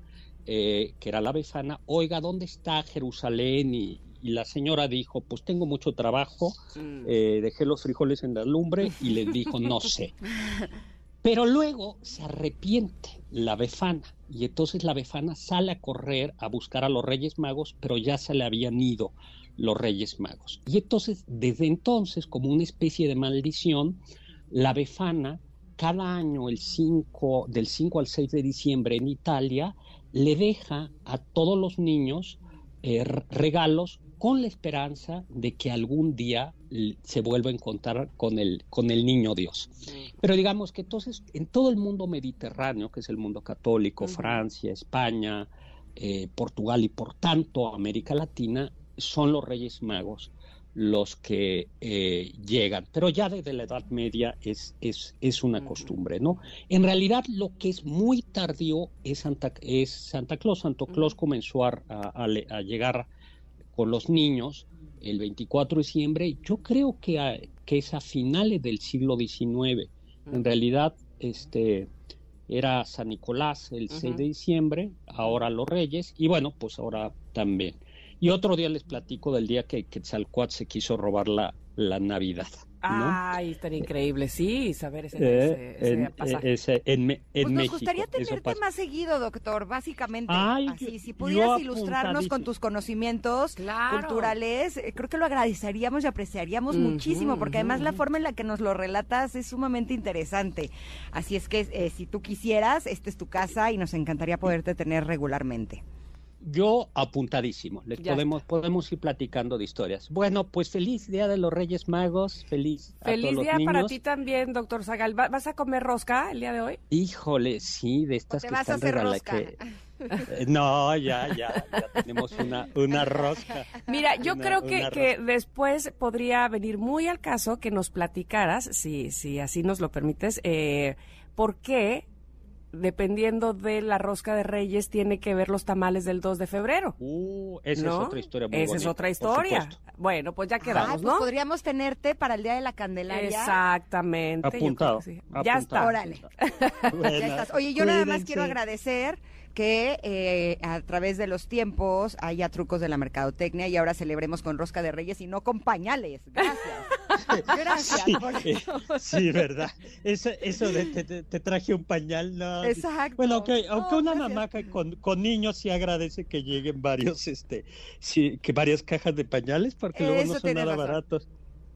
eh, que era la besana, oiga, ¿dónde está Jerusalén? Y, la señora dijo, pues tengo mucho trabajo, mm. eh, dejé los frijoles en la lumbre y le dijo, no sé. Pero luego se arrepiente la befana y entonces la befana sale a correr a buscar a los Reyes Magos, pero ya se le habían ido los Reyes Magos. Y entonces, desde entonces, como una especie de maldición, la befana, cada año el 5, del 5 al 6 de diciembre en Italia, le deja a todos los niños eh, regalos con la esperanza de que algún día se vuelva a encontrar con el, con el niño Dios. Pero digamos que entonces en todo el mundo mediterráneo, que es el mundo católico, Francia, España, eh, Portugal y por tanto América Latina, son los Reyes Magos los que eh, llegan. Pero ya desde la Edad Media es, es, es una costumbre, ¿no? En realidad lo que es muy tardío es Santa, es Santa Claus. Santa Claus comenzó a, a, llegar con los niños el 24 de diciembre. Yo creo que, que es a finales del siglo XIX. En realidad, este era San Nicolás el 6 de diciembre, ahora los Reyes, y bueno, pues ahora también. Y otro día les platico del día que Quetzalcoatl se quiso robar la, la Navidad. Ay, tan increíble, sí, saber ese, eh, en, ese en, pues Nos gustaría tenerte más seguido, doctor, básicamente. así, si pudieras ilustrarnos con tus conocimientos culturales, eh, creo que lo agradeceríamos y apreciaríamos muchísimo, porque además la forma en la que nos lo relatas es sumamente interesante. Así es que eh, si tú quisieras, esta es tu casa y nos encantaría poderte tener regularmente. Yo apuntadísimo, les podemos, podemos ir platicando de historias. Bueno, pues feliz Día de los Reyes Magos, feliz. Feliz día para ti también, doctor Zagal. ¿Vas a comer rosca el día de hoy? Híjole, sí, de estas que vas están a eh, No, ya, ya, ya tenemos una, una rosca. Mira, yo creo que, que después podría venir muy al caso que nos platicaras, si, si así nos lo permites, eh, por qué dependiendo de la rosca de Reyes, tiene que ver los tamales del 2 de febrero. Uh, esa es otra historia muy Esa es otra historia. Bueno, pues ya quedamos, pues ¿no? podríamos tenerte para el Día de la Candelaria. Exactamente. Apuntado. Ya está. Órale. ya estás. Oye, yo nada más quiero agradecer que eh, a través de los tiempos haya trucos de la mercadotecnia y ahora celebremos con rosca de reyes y no con pañales. Gracias. Gracias. Sí, sí verdad. Eso, eso de te, traje un pañal, no. Exacto. Bueno, aunque, aunque una mamá con, con, niños sí agradece que lleguen varios, este, sí, que varias cajas de pañales porque luego no son nada baratos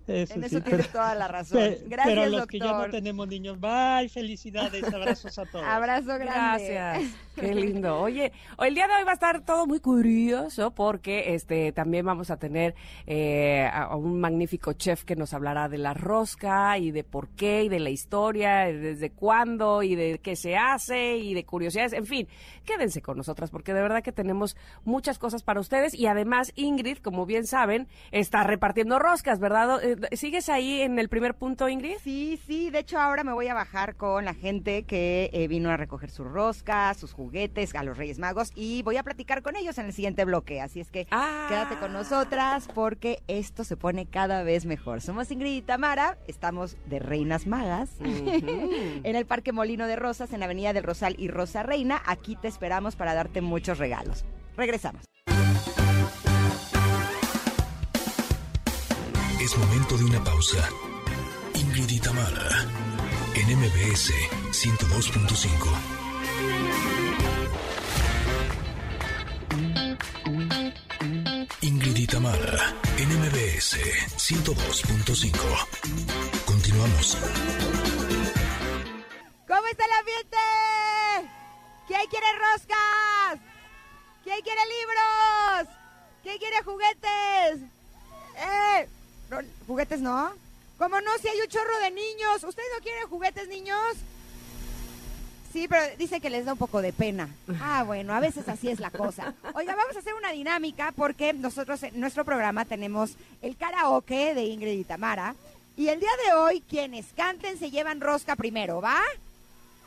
en eso tienes toda la razón. Gracias, pero los que ya no tenemos niños, bye, felicidades, abrazos a todos. Abrazo grande. Gracias. Qué lindo. Oye, el día de hoy va a estar todo muy curioso porque este también vamos a tener eh, a un magnífico chef que nos hablará de la rosca y de por qué y de la historia, desde cuándo y de qué se hace y de curiosidades. En fin, quédense con nosotras porque de verdad que tenemos muchas cosas para ustedes y además Ingrid, como bien saben, está repartiendo roscas, ¿verdad? ¿Sigues ahí en el primer punto, Ingrid? Sí, sí. De hecho, ahora me voy a bajar con la gente que eh, vino a recoger sus roscas, sus juguetes a los Reyes Magos y voy a platicar con ellos en el siguiente bloque. Así es que ah. quédate con nosotras porque esto se pone cada vez mejor. Somos Ingrid y Tamara, estamos de Reinas Magas en el Parque Molino de Rosas, en la Avenida del Rosal y Rosa Reina. Aquí te esperamos para darte muchos regalos. Regresamos. Es momento de una pausa. Ingrid y en MBS 102.5. Ingrid y en MBS 102.5. Continuamos. ¿Cómo está el ambiente? ¿Quién quiere roscas? ¿Quién quiere libros? ¿Quién quiere juguetes? ¡Eh! ¿Juguetes no? ¿Cómo no? Si hay un chorro de niños. ¿Ustedes no quieren juguetes, niños? Sí, pero dice que les da un poco de pena. Ah, bueno, a veces así es la cosa. Oiga, vamos a hacer una dinámica porque nosotros en nuestro programa tenemos el karaoke de Ingrid y Tamara. Y el día de hoy, quienes canten se llevan rosca primero, ¿va?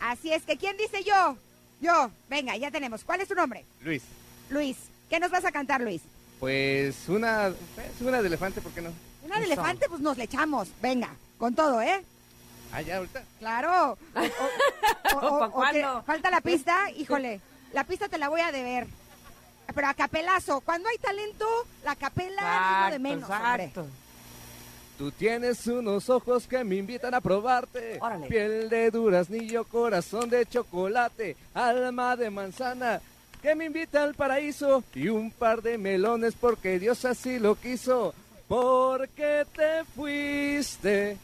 Así es que, ¿quién dice yo? Yo. Venga, ya tenemos. ¿Cuál es tu nombre? Luis, Luis. ¿Qué nos vas a cantar, Luis? pues una, pues una de elefante, ¿por qué no? Una de elefante, pues nos le echamos. Venga, con todo, ¿eh? Ah, ya, ahorita. Claro. O- o- o- ¿Pa' o que cuándo? falta la pista, híjole. La pista te la voy a deber. Pero a capelazo. Cuando hay talento, la capela es de menos, hombre. Tú tienes unos ojos que me invitan a probarte. Órale. Piel de duraznillo, corazón de chocolate, alma de manzana, que me invita al paraíso. Y un par de melones porque Dios así lo quiso. Porque te fuiste.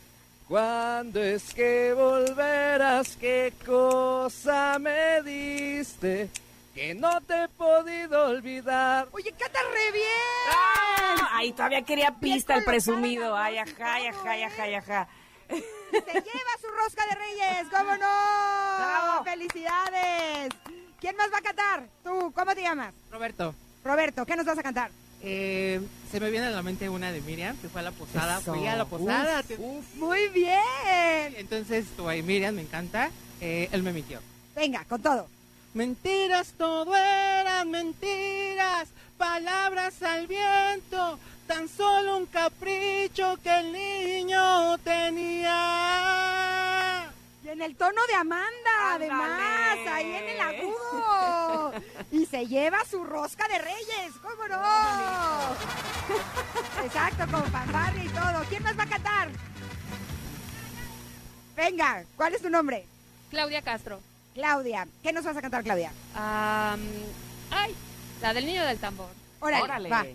¿Cuándo es que volverás? ¿Qué cosa me diste? Que no te he podido olvidar. Oye, canta re bien. ¡Ah! Ay, todavía quería pista el presumido. Ay, ajá, ay, ajá, ay, ajá, ay, ajá. Se lleva su rosca de reyes. ¿Cómo no? Bravo. ¡Felicidades! ¿Quién más va a cantar? Tú, ¿cómo te llamas? Roberto, Roberto, ¿qué nos vas a cantar? Eh, se me viene a la mente una de Miriam, que fue a la posada. Eso. Fui a la posada. Uf, te- Muy bien. Entonces, tu ahí, Miriam, me encanta. Eh, él me mintió. Venga, con todo. Mentiras, todo eran mentiras, palabras al viento, tan solo un capricho que el niño tenía. Y en el tono de Amanda, Ándale. además, ahí en el agudo. Y se lleva su rosca de reyes, ¿cómo no? Exacto, con fanfarria y todo. ¿Quién más va a cantar? Venga, ¿cuál es tu nombre? Claudia Castro. Claudia. ¿Qué nos vas a cantar, Claudia? Am, ay, la del niño del tambor. Órale, Órale. va.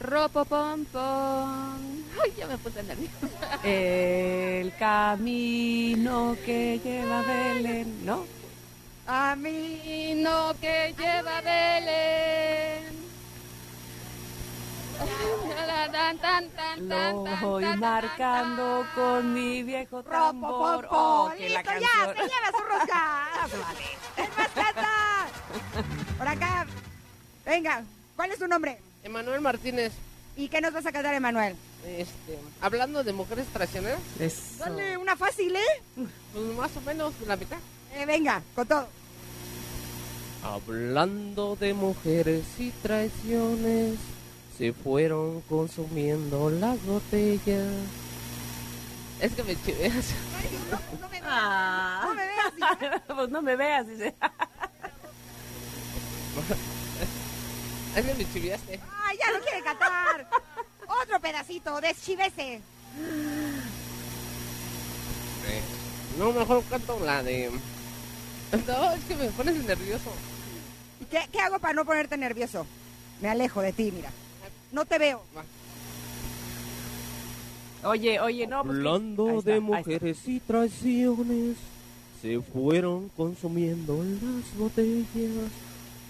Ropo pom pom. Ay, ya me puse nerviosa. El camino que lleva a Belén, ¿no? Camino que lleva a Belén. Tan, tan, tan, Lo voy marcando con mi viejo tambor. Oh, que la Listo, ya, canción. se lleva su rosca. ¿Quién más canta? Por acá. Venga, ¿cuál es tu nombre? Emanuel Martínez, ¿Y qué nos vas a cantar, Emanuel? este, hablando de mujeres traicioneras, Eso. Dale una fácil, ¿eh? pues más o menos la mitad. Eh, venga, con todo. Hablando de mujeres y traiciones, se fueron consumiendo las botellas. Es que me chiveas. No, no me veas. Ah. No me veas. pues no me veas, dice. que me chiveaste. Ay, ya no quiere cantar. Otro pedacito, deschivese. No, mejor canto la de... No, es que me pones nervioso. ¿Y qué, qué hago para no ponerte nervioso? Me alejo de ti, mira. No te veo. Oye, oye, no. pues. Ahí Hablando está, de ahí está. mujeres y traiciones, se fueron consumiendo las botellas.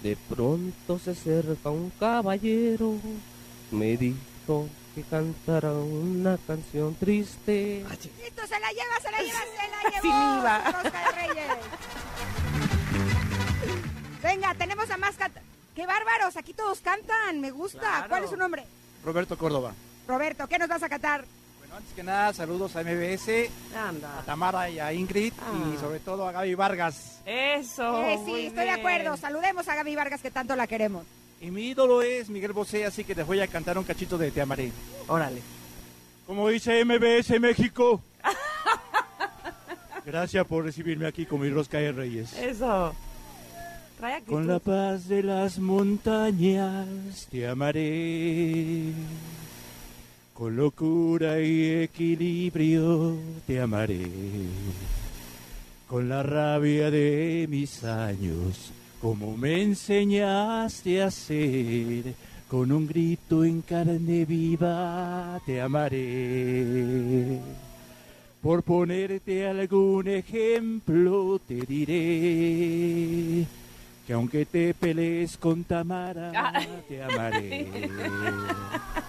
De pronto se acerca un caballero, me dijo que cantara una canción triste. Listo, se la lleva, se la lleva, se la llevó. Sin IVA. su rosca de Reyes. Venga, tenemos a más ¡Qué bárbaros! Aquí todos cantan, me gusta. Claro. ¿Cuál es su nombre? Roberto Córdoba. Roberto, ¿qué nos vas a cantar? Antes que nada, saludos a MBS, a. Tamara y a Ingrid Ah. y sobre todo a Gaby Vargas. Eso. Eh, sí, muy estoy de acuerdo. Saludemos a Gaby Vargas, que tanto la queremos. Y mi ídolo es Miguel Bosé, así que les voy a cantar un cachito de Te amaré. Órale. Como dice MBS México. Gracias por recibirme aquí con mi rosca de reyes. Eso. Con la paz de las montañas te amaré. Con locura y equilibrio te amaré. Con la rabia de mis años, como me enseñaste a hacer. Con un grito en carne viva te amaré. Por ponerte algún ejemplo te diré que aunque te pelees con Tamara, Ah. te amaré.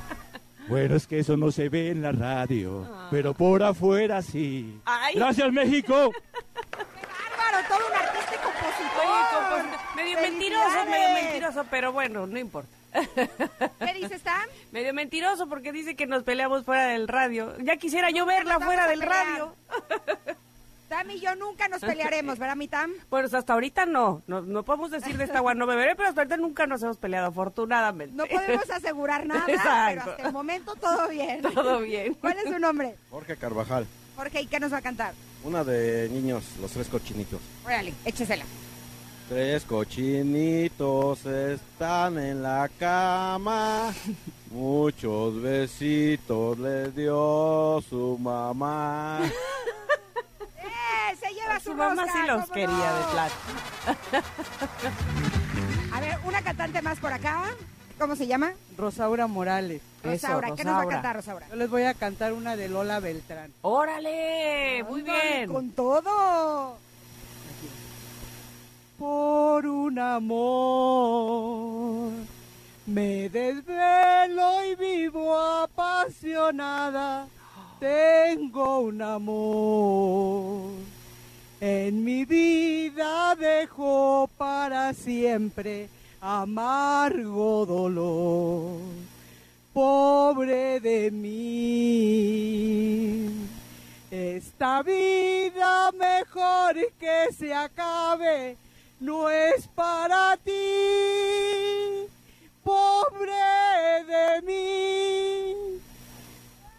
Bueno, es que eso no se ve en la radio, pero por afuera sí. Ay. Gracias, México. ¡Qué bárbaro! Toda una compositor. Medio mentiroso, medio mentiroso, pero bueno, no importa. ¿Qué dices, Tam? Medio mentiroso porque dice que nos peleamos fuera del radio. Ya quisiera yo verla fuera del radio. Tam y yo nunca nos pelearemos, ¿verdad, mi Tam? Pues hasta ahorita no. No, no podemos decir de esta agua no beberé, pero hasta ahorita nunca nos hemos peleado, afortunadamente. No podemos asegurar nada, Exacto. pero hasta el momento todo bien. Todo bien. ¿Cuál es su nombre? Jorge Carvajal. Jorge, ¿y qué nos va a cantar? Una de niños, los tres cochinitos. Órale, échesela. Tres cochinitos están en la cama. Muchos besitos les dio su mamá. Se lleva su, Su mamá rosca, sí los ¿cómo quería no? de plata. A ver, una cantante más por acá. ¿Cómo se llama? Rosaura Morales. Rosaura. ¿Qué nos va a cantar, Rosaura? Yo les voy a cantar una de Lola Beltrán. ¡Órale! Muy bien. Con todo. Por un amor me desvelo y vivo apasionada. Tengo un amor. En mi vida dejo para siempre amargo dolor. Pobre de mí. Esta vida mejor que se acabe no es para ti. Pobre de mí.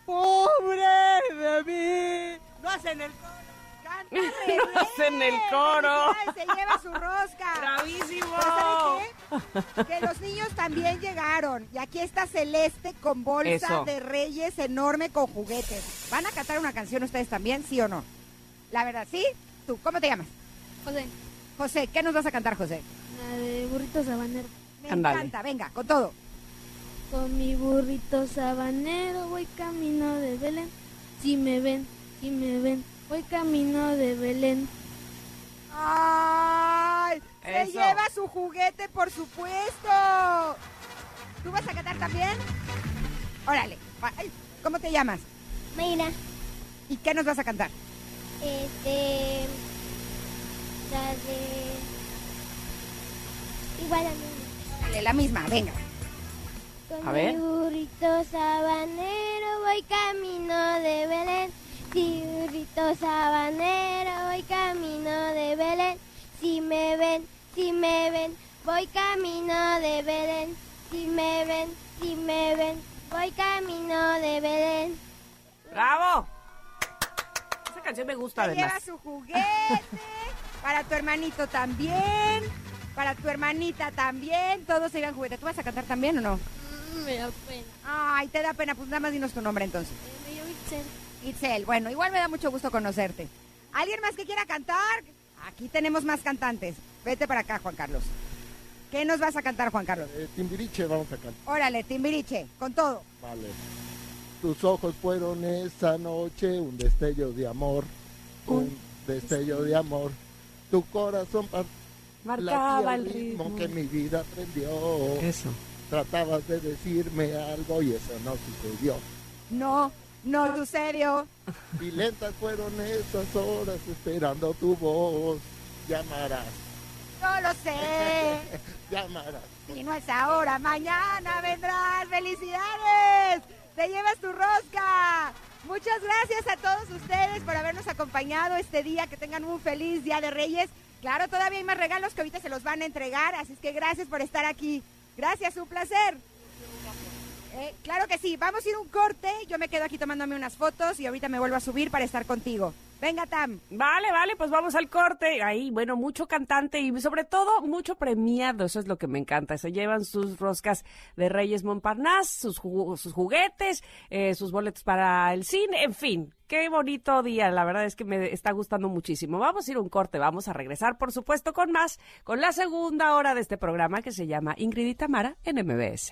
Pobre de mí. No hacen el. Canta re hacen el coro. Se lleva su rosca. ¡Bravísimo! Pero ¿sabe qué? Que los niños también llegaron. Y aquí está Celeste con bolsa Eso. de reyes enorme con juguetes. ¿Van a cantar una canción ustedes también, sí o no? La verdad, ¿sí? ¿Tú? ¿Cómo te llamas? José, José, ¿qué nos vas a cantar, José? la de burrito sabanero. Me Ándale. encanta, venga, con todo. Con mi burrito sabanero voy camino de Belén. Si me ven, si me ven, voy camino de Belén. ¡Ay! Se Eso. lleva su juguete, por supuesto. ¿Tú vas a cantar también? Órale. Ay, ¿Cómo te llamas? Mira, ¿Y qué nos vas a cantar? este. La de. Igual a mí. Dale, la misma, venga. Con A ver. mi burrito sabanero voy camino de Belén. Si burrito sabanero voy camino de Belén. Si me ven, si me ven, voy camino de Belén. Si me ven, si me ven, voy camino de Belén. ¡Bravo! Esa canción me gusta Te lleva además. su juguete. para tu hermanito también. Para tu hermanita también. Todos se llevan juguete. ¿Tú vas a cantar también o no? Mm, Me da pena. Ay, te da pena. Pues nada más dinos tu nombre entonces. Eh, Me llamo Itzel. Bueno, igual me da mucho gusto conocerte. ¿Alguien más que quiera cantar? Aquí tenemos más cantantes. Vete para acá, Juan Carlos. ¿Qué nos vas a cantar, Juan Carlos? Eh, Timbiriche vamos a cantar. Órale, Timbiriche, con todo. Vale. Tus ojos fueron esa noche un destello de amor. Un destello de amor. Tu corazón Marcaba el al ritmo. que mi vida aprendió. Eso. Tratabas de decirme algo y eso no sucedió. No, no, tu serio. Y lentas fueron esas horas esperando tu voz. Llamarás, No lo sé. llamarás. Si no es ahora, mañana vendrás. ¡Felicidades! Te llevas tu rosca. Muchas gracias a todos ustedes por habernos acompañado este día. Que tengan un feliz Día de Reyes. Claro, todavía hay más regalos que ahorita se los van a entregar. Así es que gracias por estar aquí. Gracias, un placer. Eh, claro que sí. Vamos a ir un corte. Yo me quedo aquí tomándome unas fotos y ahorita me vuelvo a subir para estar contigo. Venga, Tam. Vale, vale, pues vamos al corte. Ahí, bueno, mucho cantante y sobre todo mucho premiado. Eso es lo que me encanta. Se llevan sus roscas de Reyes Montparnasse, sus, ju- sus juguetes, eh, sus boletos para el cine, en fin. Qué bonito día, la verdad es que me está gustando muchísimo. Vamos a ir un corte, vamos a regresar, por supuesto, con más, con la segunda hora de este programa que se llama Ingrid y Tamara en MBS.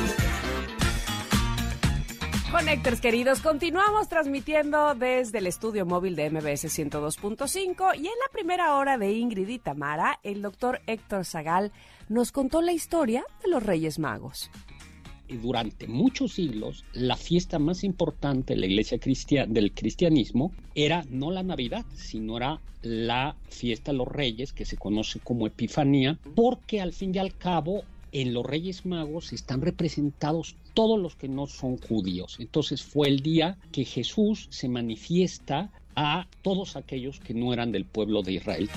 Conectores queridos, continuamos transmitiendo desde el estudio móvil de MBS 102.5 y en la primera hora de Ingrid y Tamara, el doctor Héctor Zagal nos contó la historia de los Reyes Magos. Durante muchos siglos, la fiesta más importante de la iglesia cristiana, del cristianismo era no la Navidad, sino era la fiesta de los Reyes, que se conoce como Epifanía, porque al fin y al cabo en los Reyes Magos están representados todos los que no son judíos. Entonces fue el día que Jesús se manifiesta a todos aquellos que no eran del pueblo de Israel.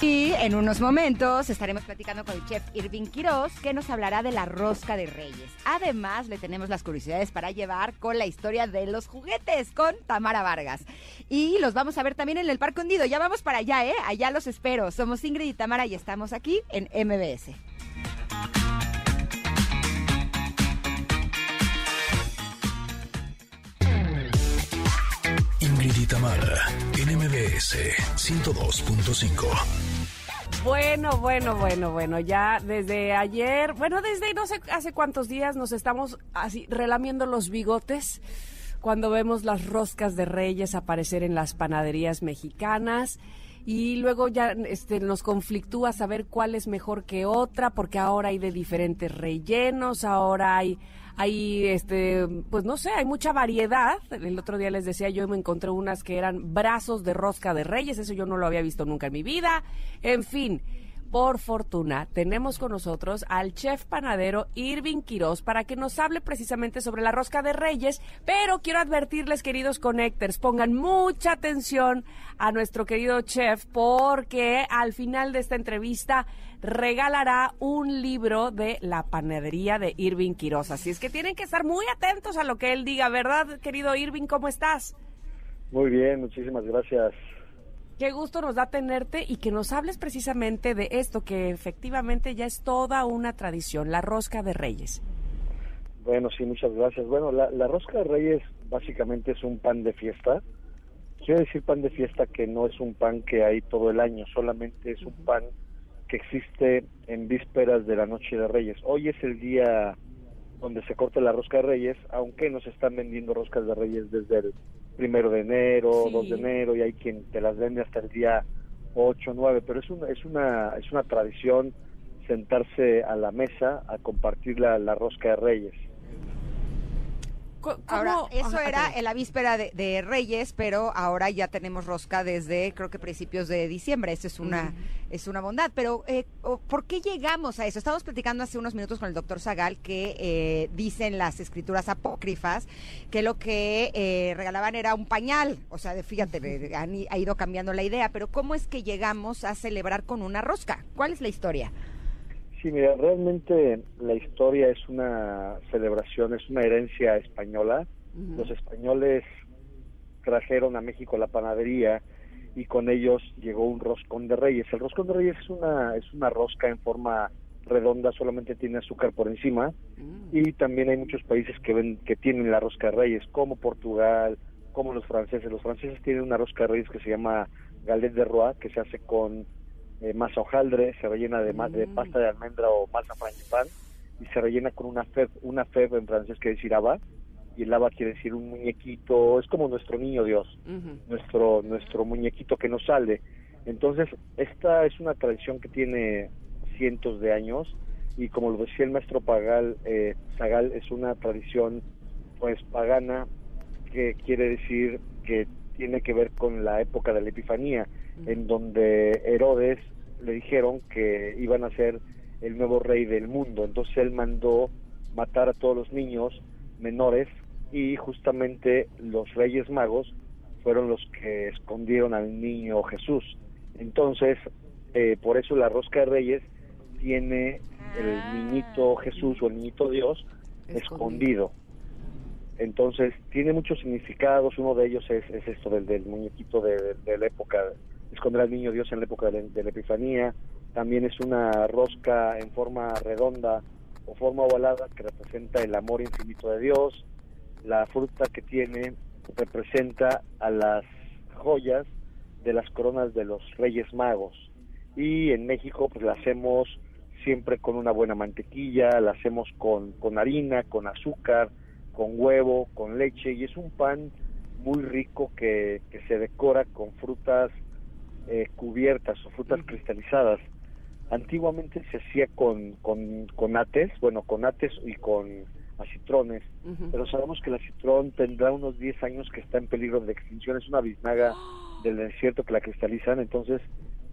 Y en unos momentos estaremos platicando con el chef Irving Quiroz, que nos hablará de la rosca de reyes. Además, le tenemos las curiosidades para llevar con la historia de los juguetes con Tamara Vargas. Y los vamos a ver también en el Parque Hundido. Ya vamos para allá, ¿eh? Allá los espero. Somos Ingrid y Tamara y estamos aquí en MBS. Ingrid y Tamara, en MBS 102.5. Bueno, bueno, bueno, bueno, ya desde ayer, bueno, desde no sé hace cuántos días nos estamos así relamiendo los bigotes cuando vemos las roscas de reyes aparecer en las panaderías mexicanas y luego ya este, nos conflictúa saber cuál es mejor que otra porque ahora hay de diferentes rellenos, ahora hay hay este pues no sé hay mucha variedad. El otro día les decía yo me encontré unas que eran brazos de rosca de reyes eso yo no lo había visto nunca en mi vida. En fin por fortuna, tenemos con nosotros al chef panadero Irving Quiroz para que nos hable precisamente sobre la rosca de reyes, pero quiero advertirles, queridos connectors, pongan mucha atención a nuestro querido chef porque al final de esta entrevista regalará un libro de la panadería de Irving Quiroz. Así es que tienen que estar muy atentos a lo que él diga, ¿verdad, querido Irving? ¿Cómo estás? Muy bien, muchísimas gracias. Qué gusto nos da tenerte y que nos hables precisamente de esto que efectivamente ya es toda una tradición, la rosca de reyes. Bueno, sí, muchas gracias. Bueno, la, la rosca de reyes básicamente es un pan de fiesta. Quiero decir pan de fiesta que no es un pan que hay todo el año, solamente es un pan que existe en vísperas de la noche de reyes. Hoy es el día donde se corta la rosca de reyes, aunque nos están vendiendo roscas de reyes desde el primero de enero, Sí. 2 de enero, y hay quien te las vende hasta el día 8, 9, pero es una, es una, es una tradición sentarse a la mesa a compartir la, la rosca de reyes. Ahora, eso Ajá, era en la víspera de, de Reyes, pero ahora ya tenemos rosca desde, creo que principios de diciembre. Eso es una, es una bondad. Pero, eh, ¿por qué llegamos a eso? Estábamos platicando hace unos minutos con el doctor Zagal que eh, dicen las escrituras apócrifas que lo que eh, regalaban era un pañal. O sea, fíjate, han ha ido cambiando la idea. Pero, ¿cómo es que llegamos a celebrar con una rosca? ¿Cuál es la historia? Sí, mira, realmente la historia es una celebración, es una herencia española. Los españoles trajeron a México la panadería y con ellos llegó un roscón de reyes. El roscón de reyes es una, es una rosca en forma redonda, solamente tiene azúcar por encima y también hay muchos países que ven que tienen la rosca de reyes, como Portugal, como los franceses. Los franceses tienen una rosca de reyes que se llama galette de roi, que se hace con eh, masa hojaldre, se rellena de, de pasta de almendra o masa frangipán y se rellena con una feb, una feb en francés que decir haba y el haba quiere decir un muñequito, es como nuestro niño Dios, nuestro nuestro muñequito que nos sale. Entonces, esta es una tradición que tiene cientos de años y como lo decía el maestro Pagal, eh, Zagal, es una tradición pues pagana que quiere decir que tiene que ver con la época de la Epifanía, en donde Herodes le dijeron que iban a ser el nuevo rey del mundo. Entonces él mandó matar a todos los niños menores y justamente los reyes magos fueron los que escondieron al niño Jesús. Entonces, eh, por eso la rosca de reyes tiene el niñito Jesús o el niñito Dios escondido. Entonces, tiene muchos significados. Uno de ellos es, es esto del, del muñequito de la época, esconder al niño Dios en la época de la, de la Epifanía. También es una rosca en forma redonda o forma ovalada que representa el amor infinito de Dios. La fruta que tiene representa a las joyas de las coronas de los Reyes Magos. Y en México, pues la hacemos siempre con una buena mantequilla, la hacemos con, con harina, con azúcar, con huevo, con leche y es un pan muy rico que, que se decora con frutas eh, cubiertas o frutas cristalizadas. Antiguamente se hacía con, con, con ates, bueno, con ates y con acitrones, pero sabemos que el acitrón tendrá unos 10 años que está en peligro de extinción, es una biznaga del desierto que la cristalizan, entonces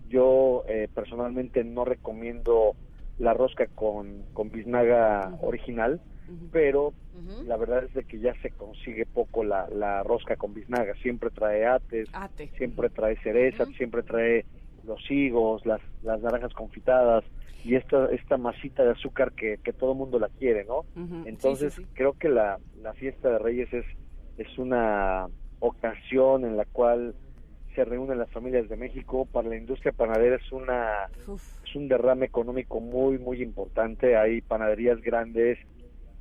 yo eh, personalmente no recomiendo la rosca con, con biznaga original, pero la verdad es de que ya se consigue poco la, la rosca con biznaga, siempre trae ates, siempre trae cereza, siempre trae los higos, las, las naranjas confitadas y esta, esta masita de azúcar que, que todo mundo la quiere, ¿no? Entonces creo que la, la fiesta de Reyes es, es una ocasión en la cual se reúnen las familias de México. Para la industria panadera es una es un derrame económico muy muy importante. Hay panaderías grandes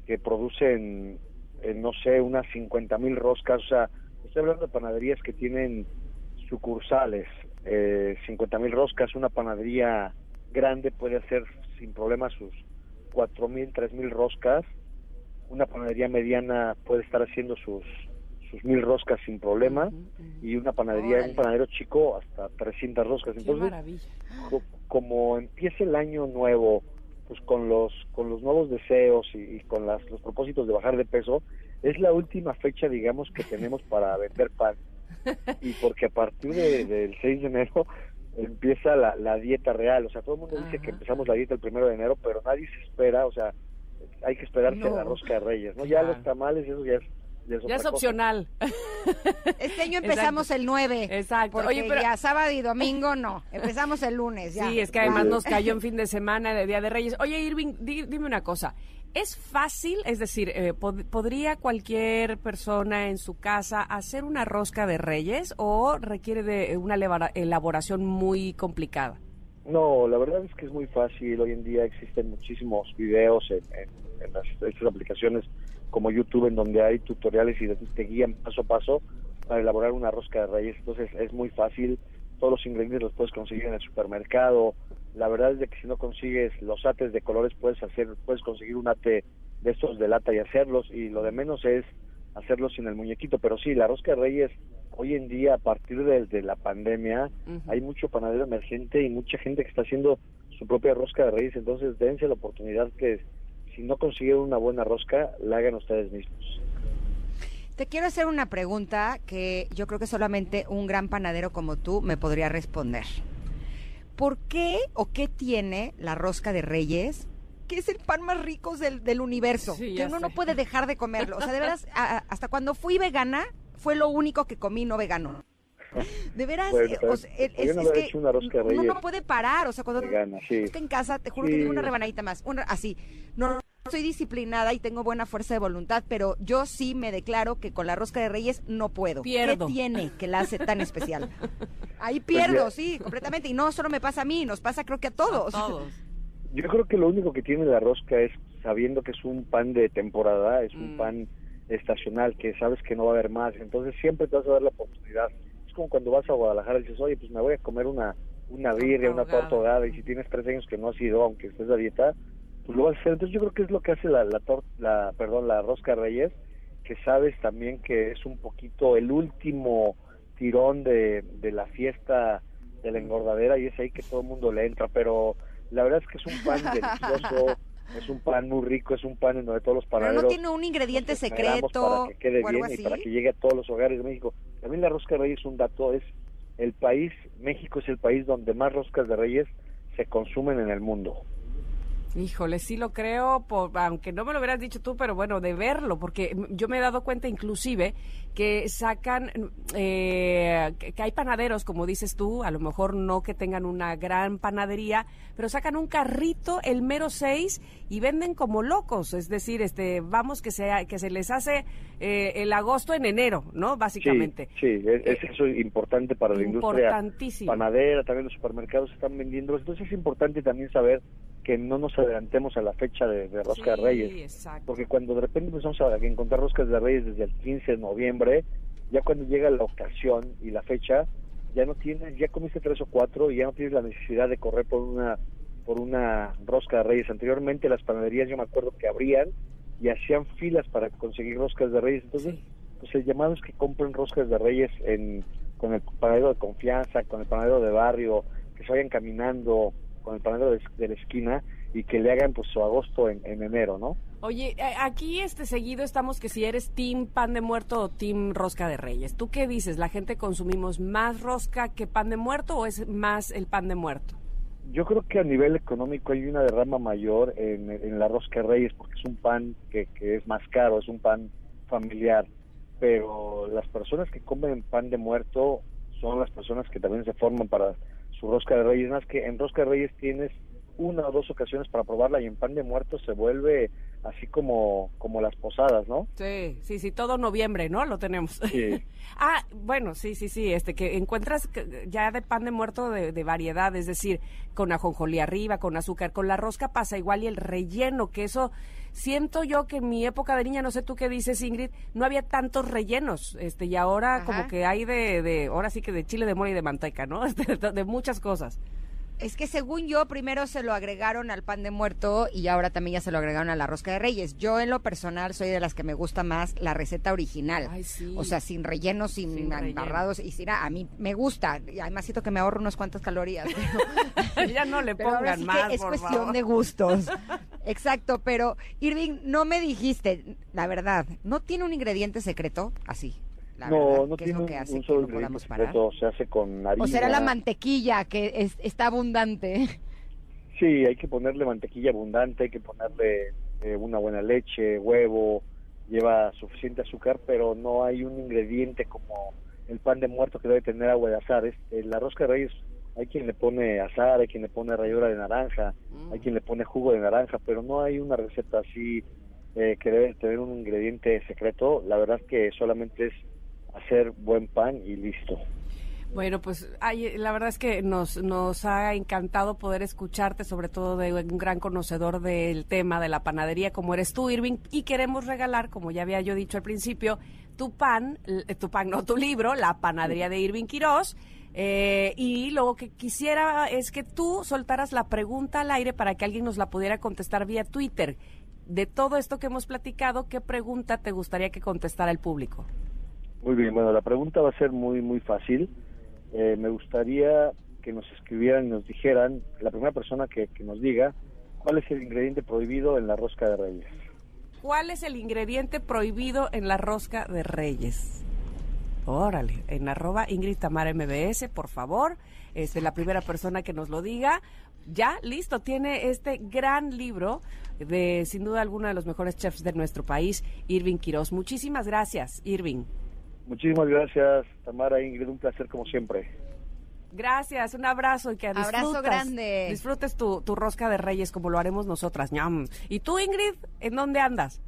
que producen, eh, no sé, unas 50 mil roscas. O sea, estoy hablando de panaderías que tienen sucursales, eh, 50 mil roscas. Una panadería grande puede hacer sin problema sus 4 mil, 3 mil roscas. Una panadería mediana puede estar haciendo sus sus mil roscas sin problema y una panadería, un panadero chico hasta 300 roscas. Entonces, como empieza el año nuevo, pues con los con los nuevos deseos y, con las, los propósitos de bajar de peso, es la última fecha, digamos, que tenemos para vender pan. Y porque a partir del 6 de enero empieza la, la, dieta real. O sea, todo el mundo dice que empezamos la dieta el primero de enero, pero nadie se espera, o sea, hay que esperarse a la rosca de reyes, ¿no? Ya los tamales, eso ya es ya es opcional. Este año empezamos el 9. Exacto. Oye, pero ya sábado y domingo no. Empezamos el lunes. Ya. Sí, es que además nos cayó en fin de semana de Día de Reyes. Oye, Irving, dime una cosa. ¿Es fácil? Es decir, eh, ¿podría cualquier persona en su casa hacer una rosca de Reyes o requiere de una elaboración muy complicada? No, la verdad es que es muy fácil. Hoy en día existen muchísimos videos en, las, estas aplicaciones como YouTube en donde hay tutoriales y te guían paso a paso para elaborar una rosca de reyes. Entonces es muy fácil, todos los ingredientes los puedes conseguir en el supermercado. La verdad es de que si no consigues los ates de colores puedes hacer, puedes conseguir un ate de estos de lata y hacerlos y lo de menos es hacerlos sin el muñequito. Pero sí, la rosca de reyes hoy en día a partir de, la pandemia hay mucho panadero emergente y mucha gente que está haciendo su propia rosca de reyes. Entonces dense la oportunidad que si no consiguen una buena rosca, la hagan ustedes mismos. Te quiero hacer una pregunta que yo creo que solamente un gran panadero como tú me podría responder. ¿Por qué o qué tiene la rosca de Reyes, que es el pan más rico del, del universo, que uno no puede dejar de comerlo? O sea, de verdad, hasta cuando fui vegana, fue lo único que comí no vegano. De veras, es, que uno no puede parar, o sea, cuando Vegana, en casa, te juro que digo una rebanadita más, una, así, no, soy disciplinada y tengo buena fuerza de voluntad, pero yo sí me declaro que con la rosca de reyes no puedo. Pierdo. ¿Qué tiene que la hace tan especial? Ahí pues pierdo, sí, completamente. Y no solo me pasa a mí, nos pasa creo que a todos. A todos. Yo creo que lo único que tiene la rosca es sabiendo que es un pan de temporada, es un mm. pan estacional, que sabes que no va a haber más. Entonces siempre te vas a dar la oportunidad como cuando vas a Guadalajara y dices, oye, pues me voy a comer una, una birria, una torta ahogada, y si tienes tres años que no has ido, aunque estés a dieta, pues lo vas a hacer. Entonces yo creo que es lo que hace la, la, la, perdón, la rosca reyes, que sabes también que es un poquito el último tirón de, de la fiesta de la engordadera y es ahí que todo el mundo le entra, pero la verdad es que es un pan delicioso, es un pan muy rico, es un pan en donde todos los panaderos... Pero no tiene un ingrediente secreto para que quede bien y para que llegue a todos los hogares de México. También la rosca de reyes, un dato, es el país, México es el país donde más roscas de reyes se consumen en el mundo. Híjole, sí lo creo, aunque no me lo hubieras dicho tú, pero bueno, de verlo, porque yo me he dado cuenta inclusive que sacan, eh, que, hay panaderos, como dices tú, a lo mejor no que tengan una gran panadería, pero sacan un carrito el mero 6 y venden como locos, es decir, este, vamos que se, que se les hace eh, el agosto en enero, ¿no? Básicamente. Sí, sí es, eso importante para la industria panadera, también los supermercados están vendiendo, entonces es importante también saber que no nos adelantemos a la fecha de, Rosca de Reyes. Porque cuando de repente empezamos a encontrar Roscas de Reyes desde el 15 de noviembre, ya cuando llega la ocasión y la fecha, ya no tienes, ya comiste tres o cuatro y ya no tienes la necesidad de correr por una por una rosca de reyes. Anteriormente las panaderías yo me acuerdo que abrían y hacían filas para conseguir roscas de reyes. Entonces, pues el llamado es que compren roscas de reyes en, con el panadero de confianza, con el panadero de barrio, que se vayan caminando con el panadero de, de la esquina y que le hagan pues su agosto en, en enero, ¿no? Oye, eh, aquí este seguido estamos que si eres team pan de muerto o team rosca de reyes. ¿Tú qué dices? ¿La gente consumimos más rosca que pan de muerto o es más el pan de muerto? Yo creo que a nivel económico hay una derrama mayor en, en la rosca de reyes porque es un pan que, que es más caro, es un pan familiar, pero las personas que comen pan de muerto son las personas que también se forman para su rosca de reyes, más que en rosca de reyes tienes una o dos ocasiones para probarla y en pan de muerto se vuelve así como como las posadas, ¿no? Sí, sí, sí, todo noviembre, ¿no? Lo tenemos. Sí. ah, bueno, sí, sí, sí, este que encuentras ya de pan de muerto de, de variedad, es decir, con ajonjolí arriba, con azúcar, con la rosca pasa igual y el relleno, que eso siento yo que en mi época de niña, no sé tú qué dices, Ingrid, no había tantos rellenos, este, y ahora Ajá. como que hay de, de, ahora sí que de chile de mole y de manteca, ¿no? De, de muchas cosas. Es que según yo, primero se lo agregaron al pan de muerto y ahora también ya se lo agregaron a la rosca de reyes. Yo en lo personal soy de las que me gusta más la receta original. O sea, sin rellenos, sin, Sin relleno. embarrados y sin. A mí me gusta. Y además siento que me ahorro unas cuantas calorías. pero- ya no le ahora pongan sí que más, es por cuestión favor. de gustos. Exacto, pero Irving, no me dijiste, la verdad, ¿no tiene un ingrediente secreto? Así. La no, verdad, no ¿qué es tiene lo un, que hace un que solo no podamos parar? secreto, se hace con harina. O será la mantequilla que es- está abundante. Sí, hay que ponerle mantequilla abundante, hay que ponerle eh, una buena leche, huevo, lleva suficiente azúcar, pero no hay un ingrediente como el pan de muerto que debe tener agua de azar. Es, eh, la rosca de reyes hay quien le pone azar, hay quien le pone ralladura de naranja, hay quien le pone jugo de naranja, pero no hay una receta así eh, que debe tener un ingrediente secreto. La verdad es que solamente es hacer buen pan y listo. Bueno, pues la verdad es que nos, nos ha encantado poder escucharte, sobre todo de un gran conocedor del tema de la panadería como eres tú, Irving, y queremos regalar, como ya había yo dicho al principio, tu pan, l- tu pan, no, tu libro, La panadería de Irving Quirós. eh, y lo que quisiera es que tú soltaras la pregunta al aire para que alguien nos la pudiera contestar vía Twitter. De todo esto que hemos platicado, ¿qué pregunta te gustaría que contestara el público? Muy bien, bueno, la pregunta va a ser muy, muy fácil. Eh, me gustaría que nos escribieran y nos dijeran, la primera persona que, nos diga, cuál es el ingrediente prohibido en la rosca de reyes. ¿Cuál es el ingrediente prohibido en la rosca de Reyes? Órale, en arroba Ingrid Tamara MBS, por favor, este, la primera persona que nos lo diga. Ya, listo, tiene este gran libro de, sin duda alguna, de los mejores chefs de nuestro país, Irving Quiroz. Muchísimas gracias, Irving. Muchísimas gracias, Tamara Ingrid, un placer como siempre. Gracias, un abrazo y que Abrazo disfrutas- grande. disfrutes tu, tu rosca de Reyes como lo haremos nosotras. ñam. ¿Y tú, Ingrid, en dónde andas?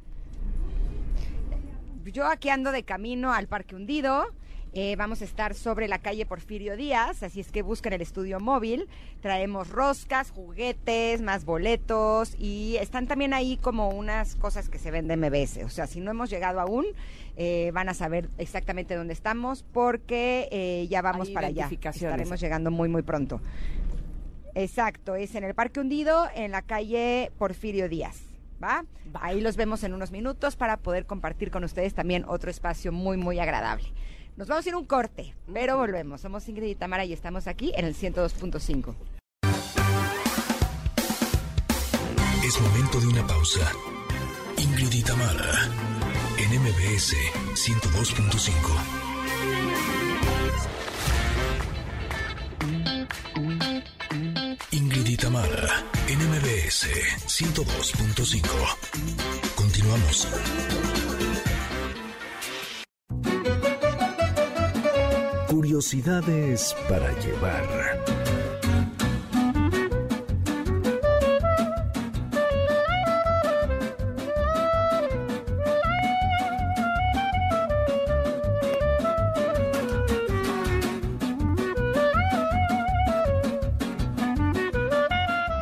Yo aquí ando de camino al Parque Hundido. Eh, vamos a estar sobre la calle Porfirio Díaz, así es que busquen el estudio móvil. Traemos roscas, juguetes, más boletos y están también ahí como unas cosas que se venden MBS. O sea, si no hemos llegado aún, eh, van a saber exactamente dónde estamos porque eh, ya vamos Hay para allá. Estaremos llegando muy, muy pronto. Exacto, es en el Parque Hundido, en la calle Porfirio Díaz. ¿Va? Ahí los vemos en unos minutos para poder compartir con ustedes también otro espacio muy, muy agradable. Nos vamos a ir a un corte, pero volvemos. Somos Ingrid y Tamara y estamos aquí en el 102.5. Es momento de una pausa. Ingrid y Tamara, en MBS 102.5. Ingrid y Tamara, en MBS 102.5. Continuamos. Curiosidades para llevar.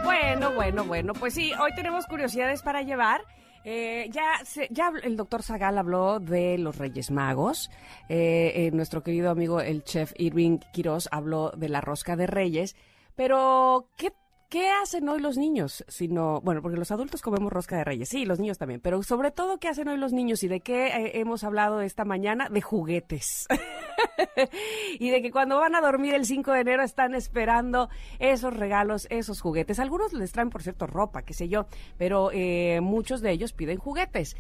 Bueno, bueno, bueno, pues sí, hoy tenemos curiosidades para llevar. Eh, ya, se- ya el doctor Zagal habló de los Reyes Magos. Eh, eh, nuestro querido amigo el chef Irving Quiroz habló de la rosca de Reyes. Pero, ¿qué, qué ¿qué hacen hoy los niños? Sino, bueno, porque los adultos comemos rosca de reyes, sí, los niños también, pero sobre todo, ¿qué hacen hoy los niños y de qué eh, hemos hablado esta mañana? De juguetes. y de que cuando van a dormir el 5 de enero están esperando esos regalos, esos juguetes. Algunos les traen, por cierto, ropa, qué sé yo, pero eh, muchos de ellos piden juguetes.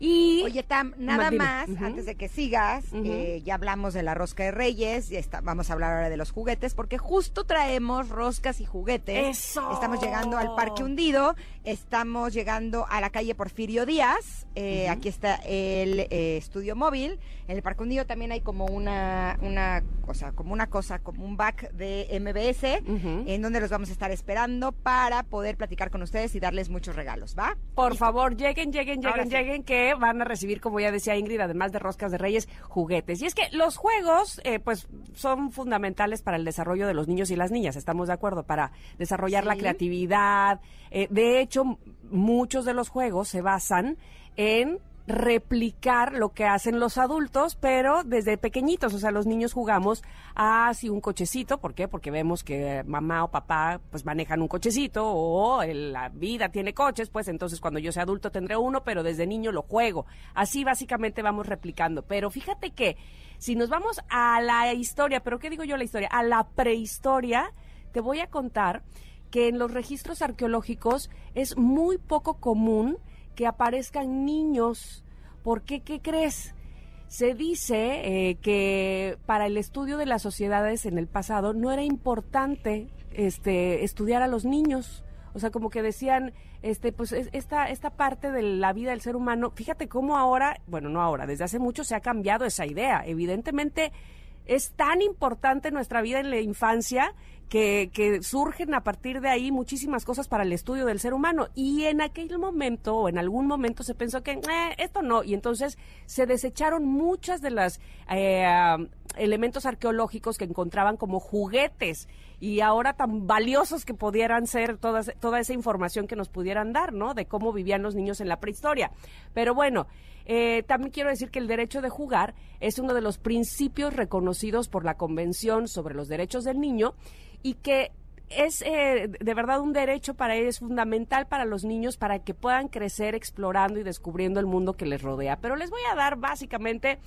Y Oye, Tam, nada más, antes de que sigas, eh, ya hablamos de la rosca de Reyes, y está- vamos a hablar ahora de los juguetes, porque justo traemos roscas y juguetes. ¡Eso! Estamos llegando al Parque Hundido, estamos llegando a la calle Porfirio Díaz, eh, aquí está el eh, estudio móvil. En el Parque Hundido también hay como una, una cosa, como una cosa, como un back de MBS, en donde los vamos a estar esperando para poder platicar con ustedes y darles muchos regalos, ¿va? Por favor, lleguen, lleguen, Ahora lleguen, sí. lleguen, que van a recibir, como ya decía Ingrid, además de roscas de reyes, juguetes. Y es que los juegos, eh, pues, son fundamentales para el desarrollo de los niños y las niñas, estamos de acuerdo, para desarrollar la creatividad. Eh, de hecho, muchos de los juegos se basan en replicar lo que hacen los adultos, pero desde pequeñitos, o sea, los niños jugamos a si un cochecito, ¿por qué? Porque vemos que mamá o papá pues manejan un cochecito o la vida tiene coches, pues entonces cuando yo sea adulto tendré uno, pero desde niño lo juego. Así básicamente vamos replicando, pero fíjate que si nos vamos a la historia, pero ¿qué digo yo la historia? A la prehistoria, te voy a contar que en los registros arqueológicos es muy poco común que aparezcan niños. ¿Por qué? ¿Qué crees? Se dice eh, que para el estudio de las sociedades en el pasado no era importante este, estudiar a los niños. O sea, como que decían, este, pues es- esta, esta parte de la vida del ser humano, fíjate cómo ahora, bueno, no ahora, desde hace mucho se ha cambiado esa idea. Evidentemente es tan importante nuestra vida en la infancia que, que surgen a partir de ahí muchísimas cosas para el estudio del ser humano. Y en aquel momento o en algún momento se pensó que "Eh, esto no. Y entonces se desecharon muchas de las eh, elementos arqueológicos que encontraban como juguetes y ahora tan valiosos que pudieran ser todas, toda esa información que nos pudieran dar, ¿no? De cómo vivían los niños en la prehistoria. Pero bueno, eh, también quiero decir que el derecho de jugar es uno de los principios reconocidos por la Convención sobre los Derechos del Niño y que es eh, de verdad un derecho para ellos, fundamental para los niños para que puedan crecer explorando y descubriendo el mundo que les rodea. Pero les voy a dar básicamente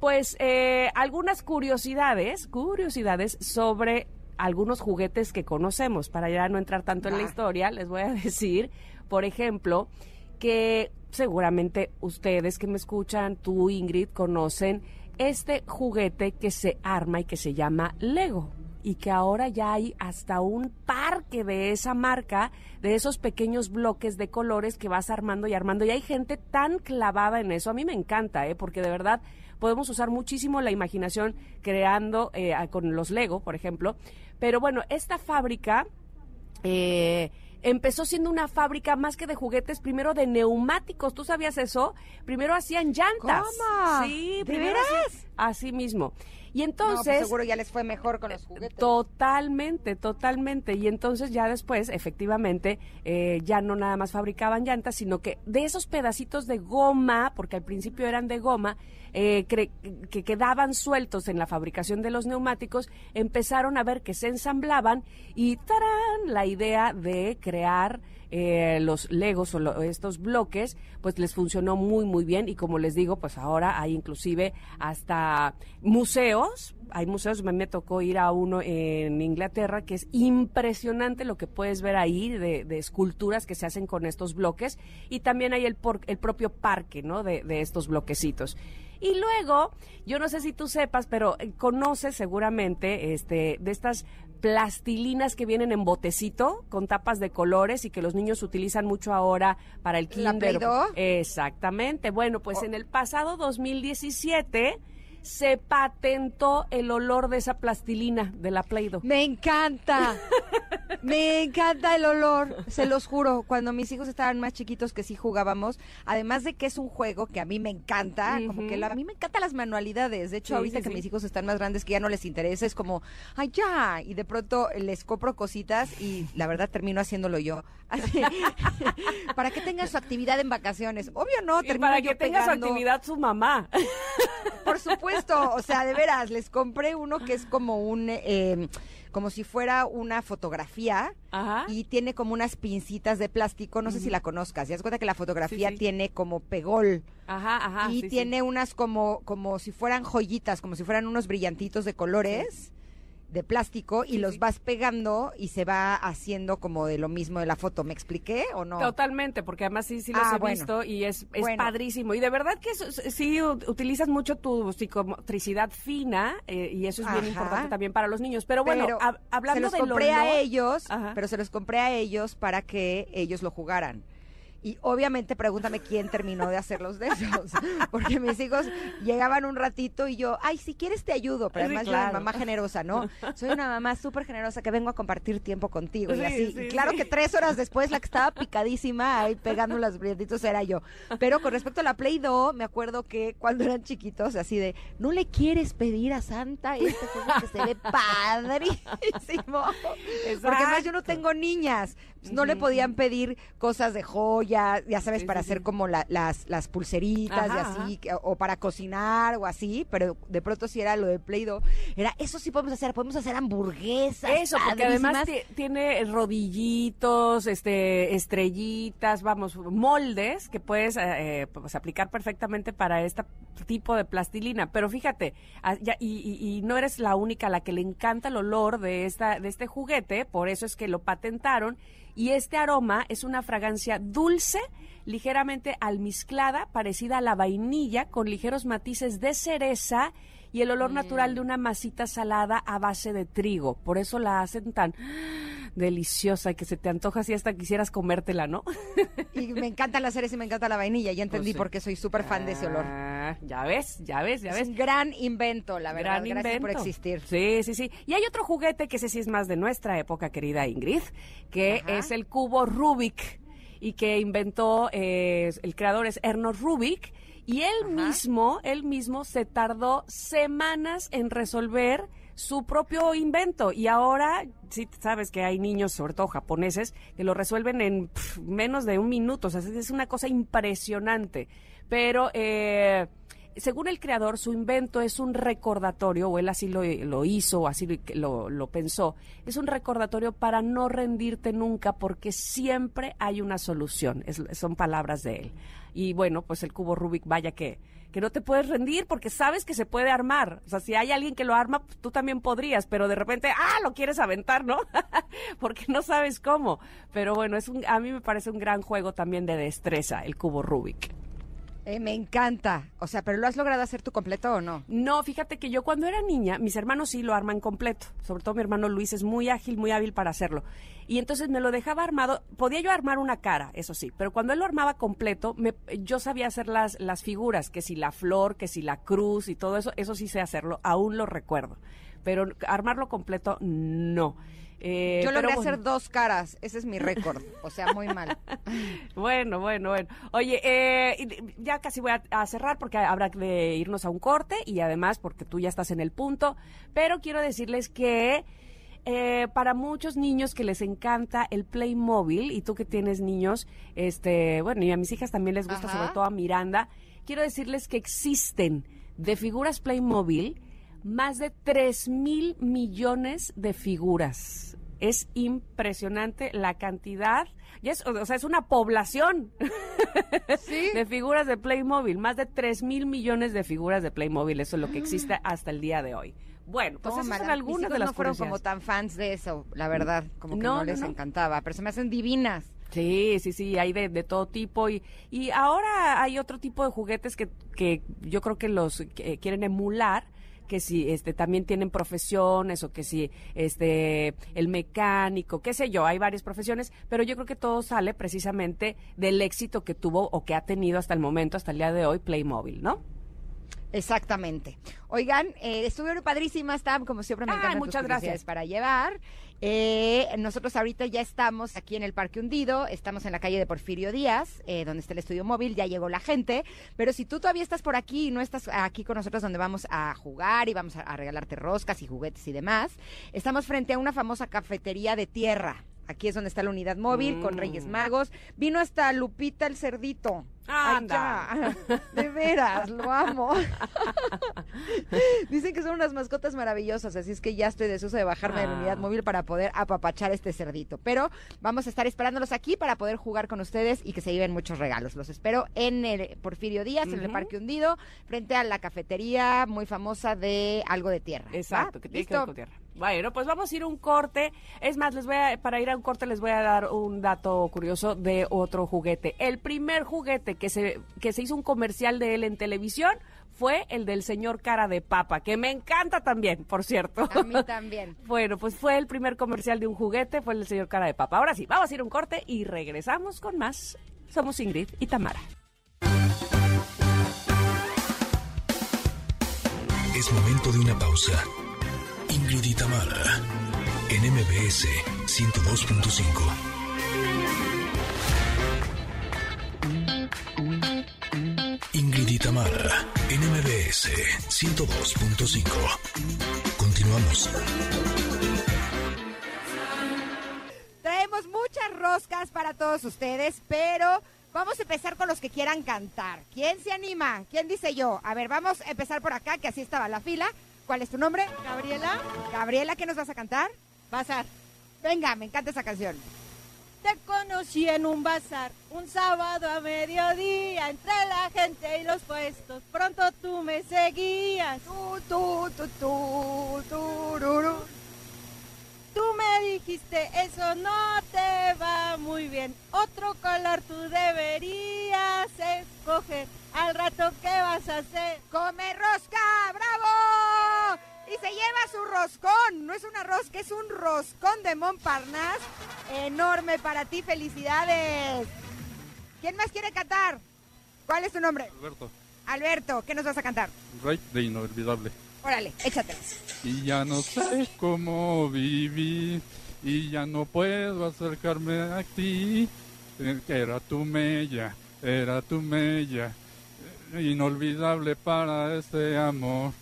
pues eh, algunas curiosidades, curiosidades sobre algunos juguetes que conocemos. Para ya no entrar tanto en la Va. historia, les voy a decir, por ejemplo, que seguramente ustedes que me escuchan, tú Ingrid, conocen este juguete que se arma y que se llama Lego y que ahora ya hay hasta un parque de esa marca, de esos pequeños bloques de colores que vas armando y armando. Y hay gente tan clavada en eso. A mí me encanta, ¿eh? porque de verdad podemos usar muchísimo la imaginación creando eh, con los Lego, por ejemplo. Pero bueno, esta fábrica eh, empezó siendo una fábrica más que de juguetes, primero de neumáticos. ¿Tú sabías eso? Primero hacían llantas. ¿Cómo? Sí, ¿De primero veras? así- Así mismo. Y No, entonces... pues seguro ya les fue mejor con los juguetes. Totalmente, totalmente. Y entonces ya después, efectivamente, eh, ya no nada más fabricaban llantas, sino que de esos pedacitos de goma, porque al principio eran de goma, eh, cre- que quedaban sueltos en la fabricación de los neumáticos, empezaron a ver que se ensamblaban y ¡tarán! la idea de crear eh, los legos o estos bloques, pues les funcionó muy, muy bien. Y como les digo, pues ahora hay inclusive hasta museos. Hay museos, me, me tocó ir a uno en Inglaterra, que es impresionante lo que puedes ver ahí de, de esculturas que se hacen con estos bloques. Y también hay el, por- el propio parque, ¿no? De, de estos bloquecitos. Y luego, yo no sé si tú sepas, pero eh, conoces seguramente este, de estas plastilinas que vienen en botecito con tapas de colores y que los niños utilizan mucho ahora para el ¿La kinder. Play-Doh? Exactamente. Bueno, pues en el pasado 2017 se patentó el olor de esa plastilina de la Play-Doh. Me encanta. Me encanta el olor, se los juro. Cuando mis hijos estaban más chiquitos que sí jugábamos, además de que es un juego que a mí me encanta, como que la- a mí me encantan las manualidades. De hecho, Sí, ahorita sí, que sí. mis hijos están más grandes que ya no les interesa, es como, ay, ya. Y de pronto les compro cositas y la verdad termino haciéndolo yo. Así, para que tengan su actividad en vacaciones. Obvio no, Y para que tenga su actividad su mamá. por supuesto, o sea, de veras, les compré uno que es como un, eh, como si fuera una fotografía y tiene como unas pincitas de plástico, no sé si la conozcas, ya das cuenta que la fotografía tiene como pegol. Ajá, ajá. y sí. tiene unas como, como si fueran joyitas, como si fueran unos brillantitos de colores de plástico y los vas pegando y se va haciendo como de lo mismo de la foto. ¿Me expliqué o no? Totalmente, porque además sí, sí los Ah, he bueno. visto y es, es Bueno. padrísimo. Y de verdad que eso- sí utilizas mucho tu psicomotricidad fina eh, y eso es bien importante también para los niños. Pero bueno, Pero hablando se los compré a olor- ellos, Ajá. pero se los compré a ellos para que ellos lo jugaran. Y obviamente pregúntame quién terminó de hacerlos de esos, porque mis hijos llegaban un ratito y yo, ay, si quieres te ayudo, pero Sí, además yo claro. era mamá generosa, ¿no? Soy una mamá súper generosa que vengo a compartir tiempo contigo y Sí, así. sí, y claro sí. que tres horas después la que estaba picadísima ahí pegando los brillantitos era yo. Pero con respecto a la Play Doh, me acuerdo que cuando eran chiquitos, así de, ¿no le quieres pedir a Santa este juego que se ve padrísimo? Porque además yo no tengo niñas. Pues no le podían pedir cosas de joya, ya sabes, Sí, para sí, hacer sí. como la- las, las pulseritas y así, que- o para cocinar o así, pero de pronto si era lo de Play-Doh, era, eso sí podemos hacer, podemos hacer hamburguesas. Eso, porque además padrísimas. tiene rodillitos, este, estrellitas, vamos, moldes que puedes eh, eh, pues, aplicar perfectamente para este tipo de plastilina. Pero fíjate, ah, ya- y, y- y no eres la única a la que le encanta el olor de esta, de este juguete, por eso es que lo patentaron. Y este aroma es una fragancia dulce, ligeramente almizclada, parecida a la vainilla, con ligeros matices de cereza y el olor natural de una masita salada a base de trigo. Por eso la hacen tan deliciosa que se te antoja así hasta quisieras comértela, ¿no? Y me encantan las ceres y me encanta la vainilla, ya entendí Pues por qué soy súper fan de ese olor. Ah, ya ves, ya ves, ya Es ves. un gran invento, la verdad. Gran Gracias por invento. existir. Sí, sí, sí. Y hay otro juguete que ese sí es más de nuestra época, querida Ingrid, que Ajá. es el cubo Rubik y que inventó eh, el creador es Ernest Rubik y él mismo, él mismo se tardó semanas en resolver su propio invento y ahora sí sabes que hay niños, sobre todo japoneses, que lo resuelven en menos de un minuto, o sea, es una cosa impresionante. Pero eh, según el creador, su invento es un recordatorio, o él así lo, hizo, o así lo, pensó, es un recordatorio para no rendirte nunca, porque siempre hay una solución, son palabras de él. Y bueno, pues el cubo Rubik, vaya que, que no te puedes rendir porque sabes que se puede armar. O sea, si hay alguien que lo arma, pues, tú también podrías, pero de repente, ah, lo quieres aventar, ¿no? porque no sabes cómo. Pero bueno, es un, a mí me parece un gran juego también de destreza, el cubo Rubik. Eh, me encanta. O sea, ¿pero lo has logrado hacer tú completo o no? No, fíjate que yo cuando era niña, mis hermanos sí lo arman completo. Sobre todo mi hermano Luis es muy ágil, muy hábil para hacerlo. Y entonces me lo dejaba armado. Podía yo armar una cara, eso sí, pero cuando él lo armaba completo, me- yo sabía hacer las, las figuras, que si la flor, que si la cruz y todo eso, eso sí sé hacerlo, aún lo recuerdo. Pero armarlo completo, no. Eh, Yo logré pero hacer dos caras. Ese es mi récord. O sea, muy mal. Bueno, bueno, bueno. Oye, eh, ya casi voy a, a cerrar porque habrá de irnos a un corte y además porque tú ya estás en el punto, pero quiero decirles que eh, para muchos niños que les encanta el Playmobil y tú que tienes niños, este, bueno, y a mis hijas también les gusta, Ajá. sobre todo a Miranda, quiero decirles que existen de figuras Playmobil más de 3 mil millones de figuras. Es impresionante la cantidad. Ya es, o sea, es una población de figuras de Playmobil. Más de 3 mil millones de figuras de Playmobil. Eso es lo que existe hasta el día de hoy. Bueno, pues esas son Mis algunas hijos de las no fueron como tan fans de eso, la verdad. Como que No, no, no, les no. encantaba. Pero se me hacen divinas. Sí, sí, sí, hay de, de todo tipo y, y ahora hay otro tipo de juguetes que, que yo creo que los eh, quieren emular que si este también tienen profesiones o que si este el mecánico, qué sé yo, hay varias profesiones, pero yo creo que todo sale precisamente del éxito que tuvo o que ha tenido hasta el momento, hasta el día de hoy Playmobil, ¿no? Exactamente. Oigan, eh, estuvieron padrísimas, Tam, como siempre me encantan tus muchas gracias. para llevar. Eh, nosotros ahorita ya estamos aquí en el Parque Hundido, estamos en la calle de Porfirio Díaz, eh, donde está el estudio móvil, ya llegó la gente, pero si tú todavía estás por aquí y no estás aquí con nosotros donde vamos a jugar y vamos a, a regalarte roscas y juguetes y demás, estamos frente a una famosa cafetería de tierra. Aquí es donde está la unidad móvil con Mm. Reyes Magos. Vino hasta Lupita el Cerdito. Ay, Anda. ya. De veras, lo amo. Dicen que son unas mascotas maravillosas, así es que ya estoy deseoso de bajarme de la unidad Ah. móvil para poder apapachar este cerdito. Pero vamos a estar esperándolos aquí para poder jugar con ustedes y que se lleven muchos regalos. Los espero en el Porfirio Díaz, en el. Parque Hundido, frente a la cafetería muy famosa de Algo de Tierra. ¿va? Exacto, que tiene que ver ¿Listo? con tierra. Bueno, pues vamos a ir a un corte. Es más, les voy a, para ir a un corte les voy a dar un dato curioso de otro juguete. El primer juguete que se, que se hizo un comercial de él en televisión fue el del señor cara de papa, que me encanta también, por cierto. A mí también. Bueno, pues fue el primer comercial de un juguete, fue el del señor cara de papa. Ahora sí, vamos a ir a un corte y regresamos con más. Somos Ingrid y Tamara. Es momento de una pausa. Ingrid y en MBS 102.5. Ingrid y Tamara, en MBS 102.5. Continuamos. Traemos muchas roscas para todos ustedes, pero vamos a empezar con los que quieran cantar. ¿Quién se anima? ¿Quién dice yo? A ver, vamos a empezar por acá, que así estaba la fila. ¿Cuál es tu nombre? Gabriela. Gabriela, ¿qué nos vas a cantar? Bazar. Venga, me encanta esa canción. Te conocí en un bazar, un sábado a mediodía, entre la gente y los puestos. Pronto tú me seguías. Tú, tú, tú, tú, tururú. Tú me dijiste, eso no te va muy bien. Otro color tú deberías escoger. Al rato, ¿qué vas a hacer? ¡Come rosca! ¡Bravo! Y se lleva su roscón. No es una rosca, es un roscón de Montparnasse. Enorme para ti. ¡Felicidades! ¿Quién más quiere cantar? ¿Cuál es tu nombre? Alberto, Alberto, ¿qué nos vas a cantar? Rey de Inolvidable. Órale, échatela. Y ya no sé cómo vivir, y ya no puedo acercarme a ti. Eh, Era tu mella, era tu mella, eh, inolvidable para este amor.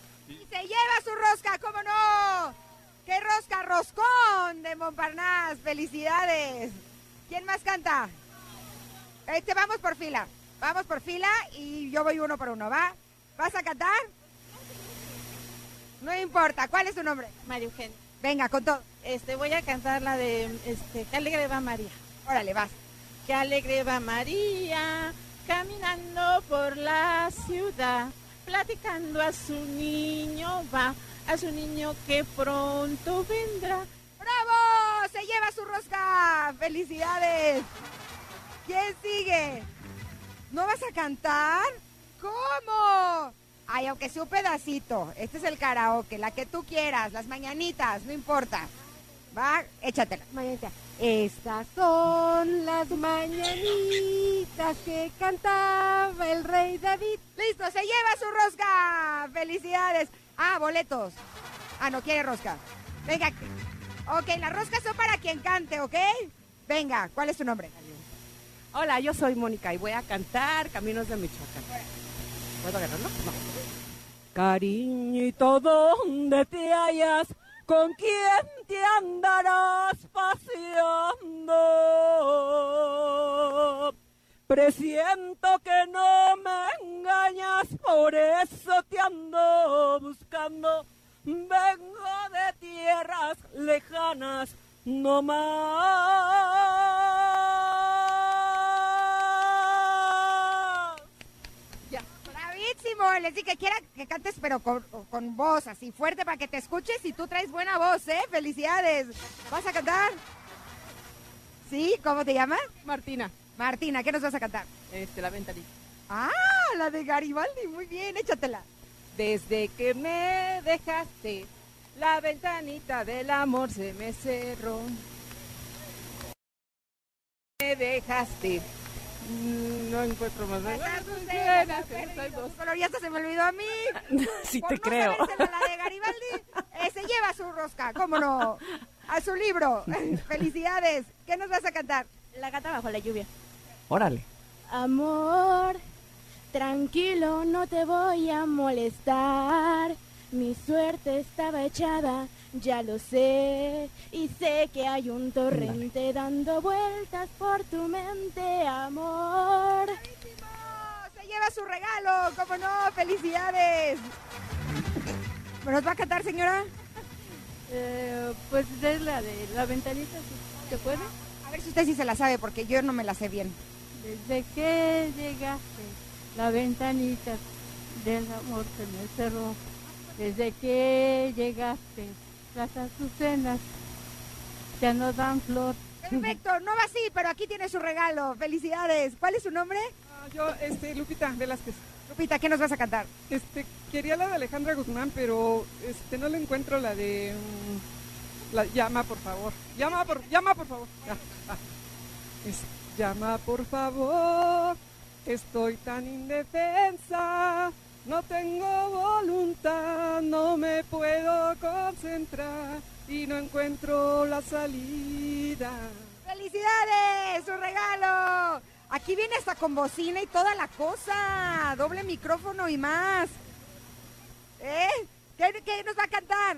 Se lleva su rosca, ¿cómo no? ¡Qué rosca, roscón de Montparnasse! ¡Felicidades! ¿Quién más canta? Este, vamos por fila. Vamos por fila y yo voy uno por uno, ¿va? ¿Vas a cantar? No importa. ¿Cuál es tu nombre? María Eugenia. Venga, con todo. Este, voy a cantar la de, este, qué alegre va María. Órale, vas. Qué alegre va María, caminando por la ciudad, platicando a su niño va, a su niño que pronto vendrá. ¡Bravo! ¡Se lleva su rosca! ¡Felicidades! ¿Quién sigue? ¿No vas a cantar? ¿Cómo? Ay, aunque sea un pedacito. Este es el karaoke, la que tú quieras, las mañanitas, no importa. Va, échatela. Mañanita. Estas son las mañanitas que cantaba el rey David. ¡Listo! ¡Se lleva su rosca! ¡Felicidades! Ah, boletos. Ah, no quiere rosca. Venga. Ok, las roscas son para quien cante, ¿ok? Venga, ¿cuál es tu nombre? Hola, yo soy Mónica y voy a cantar Caminos de Michoacán. ¿Puedo agarrarlo? No. Cariñito, ¿dónde te hallas? ¿Con quién te andarás paseando? Presiento que no me engañas, por eso te ando buscando. Vengo de tierras lejanas, no más. Ya. Bravísimo. Les dije que quiera que cantes, pero con, con voz así fuerte para que te escuches y tú traes buena voz, ¿eh? Felicidades. ¿Vas a cantar? ¿Sí? ¿Cómo te llamas? Martina, Martina, ¿qué nos vas a cantar? este, la ventanita. Ah, la de Garibaldi. Muy bien, échatela. Desde que me dejaste, la ventanita del amor se me cerró. Me dejaste. Mm, No encuentro más. Color, ya hasta se me olvidó a mí. Sí Por te no creo. la de Garibaldi, eh, se lleva su rosca, ¿cómo no? A su libro. Felicidades. ¿Qué nos vas a cantar? La gata bajo la lluvia. Órale. Amor, tranquilo, no te voy a molestar. Mi suerte estaba echada Ya lo sé, y sé que hay un torrente dando vueltas por tu mente, amor. Se lleva su regalo, cómo no, felicidades. ¿Nos va a cantar, señora? Eh, pues es la de la ventanita, ¿se puede? A ver si usted sí se la sabe, porque yo no me la sé bien. Desde que llegaste, la ventanita del amor se me cerró. Desde que llegaste, las azucenas ya no dan flor. Perfecto, no va así, pero aquí tiene su regalo. Felicidades. ¿Cuál es su nombre? Yo, este, Lupita Velázquez. Lupita, ¿qué nos vas a cantar? Este, quería la de Alejandra Guzmán, pero este no le encuentro la de mm, la llama por favor. Llama por llama por favor. Ya, ah. Es- llama por favor. Estoy tan indefensa. No tengo voluntad, no me puedo concentrar y no encuentro la salida. ¡Felicidades! ¡Su regalo! Aquí viene hasta con bocina y toda la cosa. Doble micrófono y más. ¿Eh? ¿Qué, qué nos va a cantar?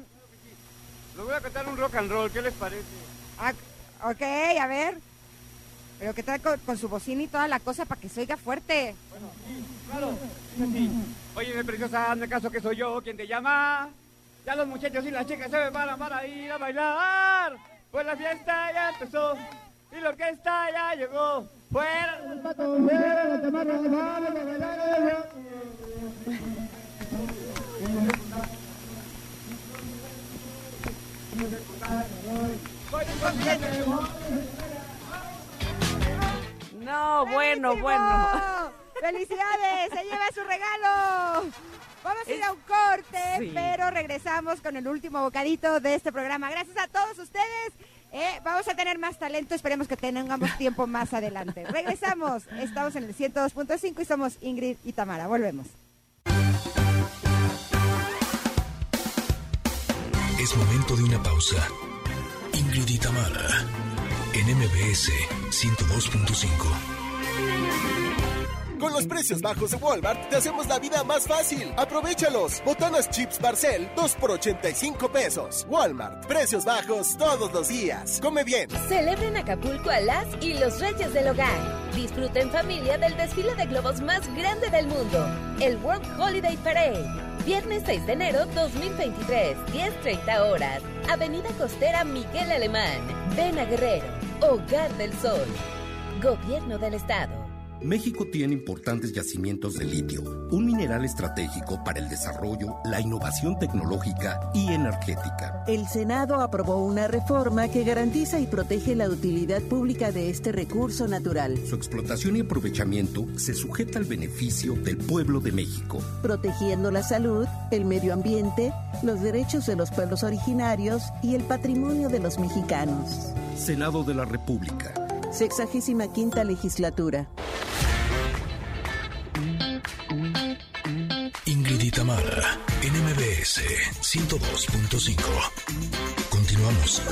Les voy a cantar un rock and roll, ¿qué les parece? Ah, ok, a ver. Pero que trae con, con su bocina y toda la cosa para que se oiga fuerte. Claro, es así. Oye, preciosa, hazme caso que soy yo quien te llama. Ya los muchachos y las chicas se preparan para ir a bailar. Pues la fiesta ya empezó y la orquesta ya llegó. Fuera No, bueno, bueno. ¡Felicidades! ¡Se lleva su regalo! Vamos a ir a un corte, Sí. pero regresamos con el último bocadito de este programa. Gracias a todos ustedes. Eh, vamos a tener más talento, esperemos que tengamos tiempo más adelante. Regresamos, estamos en el 102.5 y somos Ingrid y Tamara. Volvemos. Es momento de una pausa. Ingrid y Tamara, en MBS 102.5. Con los precios bajos de Walmart te hacemos la vida más fácil. Aprovechalos. Botanas chips Barcel, 2 por 85 pesos. Walmart, precios bajos todos los días. Come bien. Celebren Acapulco a las y los reyes del hogar. Disfruten familia del desfile de globos más grande del mundo, el World Holiday Parade. Viernes 6 de enero 2023, 10.30 horas. Avenida Costera Miguel Alemán. Ven a Guerrero, Hogar del Sol. Gobierno del Estado. México tiene importantes yacimientos de litio, un mineral estratégico para el desarrollo, la innovación tecnológica y energética. El Senado aprobó una reforma que garantiza y protege la utilidad pública de este recurso natural, Su explotación y aprovechamiento se sujeta al beneficio del pueblo de México. protegiendo la salud, el medio ambiente, los derechos de los pueblos originarios y el patrimonio de los mexicanos. Senado de la República. Sexagésima quinta legislatura. Ingrid y Tamara, en MBS 102.5. Continuamos.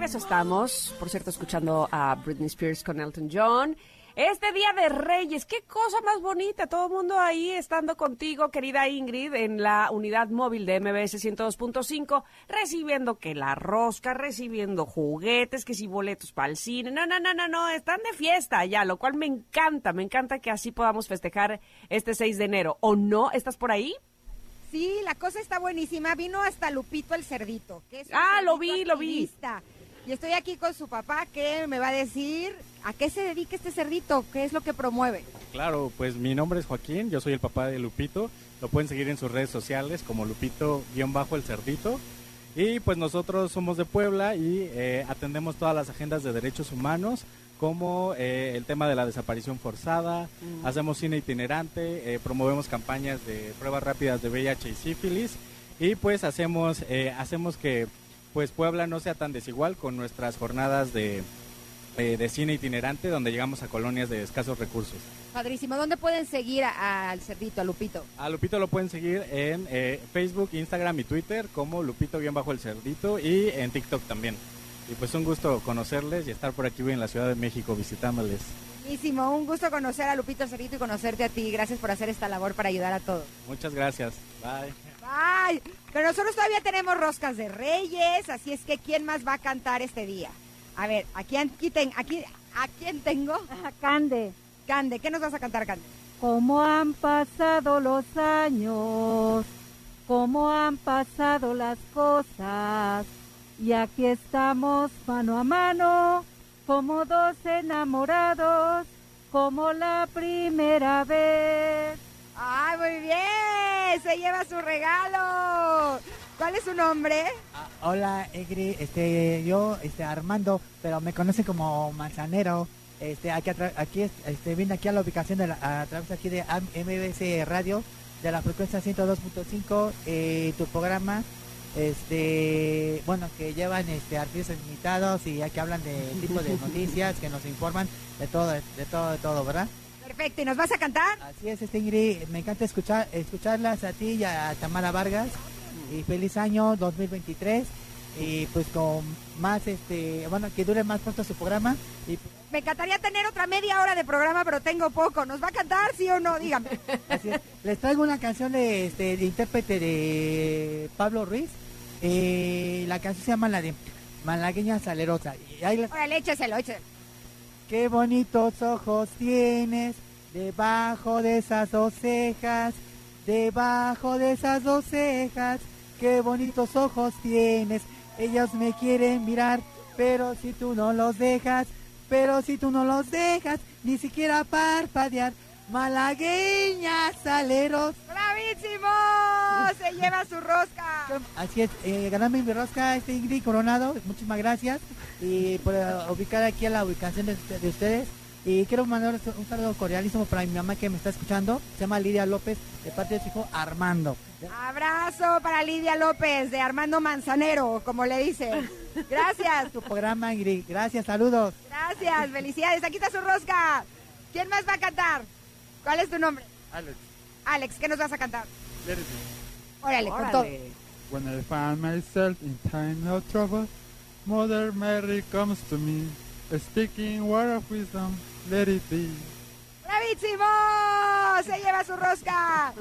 Regreso estamos, por cierto, escuchando a Britney Spears con Elton John. Este Día de Reyes, qué cosa más bonita, todo el mundo ahí estando contigo, querida Ingrid, en la unidad móvil de MBS 102.5, recibiendo que la rosca, recibiendo juguetes, que si boletos para el cine, no, no, no, no, no, están de fiesta ya, lo cual me encanta, me encanta que así podamos festejar este 6 de enero. ¿O no? ¿Estás por ahí? Sí, la cosa está buenísima. Vino hasta Lupito el cerdito. Que es un Ah, lo vi, lo vi. Y estoy aquí con su papá que me va a decir a qué se dedica este cerdito, qué es lo que promueve. Claro, pues mi nombre es Joaquín, yo soy el papá de Lupito. Lo pueden seguir en sus redes sociales como Lupito-el Cerdito. Y pues nosotros somos de Puebla y eh, atendemos todas las agendas de derechos humanos, como eh, el tema de la desaparición forzada, Mm. hacemos cine itinerante, eh, promovemos campañas de pruebas rápidas de VIH y sífilis y pues hacemos, hacemos que pues Puebla no sea tan desigual con nuestras jornadas de, eh, de cine itinerante donde llegamos a colonias de escasos recursos. Padrísimo. ¿Dónde pueden seguir al cerdito, a Lupito? A Lupito lo pueden seguir en eh, Facebook, Instagram y Twitter como Lupito-El Cerdito y en TikTok también. Y pues un gusto conocerles y estar por aquí en la Ciudad de México visitándoles. Buenísimo. Un gusto conocer a Lupito el Cerdito y conocerte a ti. Gracias por hacer esta labor para ayudar a todos. Muchas gracias. Bye. Ay, pero nosotros todavía tenemos roscas de reyes, así es que ¿quién más va a cantar este día? A ver, aquí, aquí, ten- aquí ¿a quién tengo? A Cande. Cande, ¿qué nos vas a cantar, Cande? Cómo han pasado los años, cómo han pasado las cosas, y aquí estamos mano a mano, como dos enamorados, como la primera vez. ¡Ay, muy bien! Se lleva su regalo. ¿Cuál es su nombre? Hola, Egri, este, yo, este, Armando, pero me conocen como Manzanero. Este, aquí, aquí, este, vine aquí a la ubicación de la, a través aquí de MBC Radio, de la frecuencia 102.5, eh, tu programa, este, bueno, que llevan, este, artistas invitados y aquí hablan de tipo de noticias, que nos informan de todo, de, todo, de todo, ¿verdad? Perfecto, ¿y nos vas a cantar? Así es, este Ingrid, me encanta escuchar, escucharlas a ti y a Tamara Vargas. Y feliz año 2023. Y pues con más, este, bueno, que dure más pronto su programa. Y Me encantaría tener otra media hora de programa, pero tengo poco. ¿Nos va a cantar, sí o no? Dígame. así es. Les traigo una canción de, este, de intérprete de Pablo Ruiz. Eh, la canción se llama la de Malagueña Salerosa. Y ahí les- Órale, écheselo, écheselo. Qué bonitos ojos tienes debajo de esas dos cejas, debajo de esas dos cejas. Qué bonitos ojos tienes, ellos me quieren mirar, pero si tú no los dejas, pero si tú no los dejas, ni siquiera parpadear. Malagueñas saleros. ¡Bravísimo! Se lleva su rosca. Así es, eh, ganarme mi rosca, este Ingrid Coronado, muchísimas gracias y por eh, ubicar aquí a la ubicación de, de ustedes. Y quiero mandar un saludo cordialísimo para mi mamá que me está escuchando, se llama Lidia López, de parte de su hijo Armando. Abrazo para Lidia López de Armando Manzanero, como le dicen. Gracias. Tu programa, Ingrid, gracias, saludos. Gracias, felicidades. Aquí está su rosca. ¿Quién más va a cantar? ¿Cuál es tu nombre? Alex, Alex, ¿qué nos vas a cantar? let it Órale, con todo. When I find myself in time of trouble, Mother Mary comes to me, speaking word of wisdom, let it be. ¡Bravísimo! Se lleva su rosca.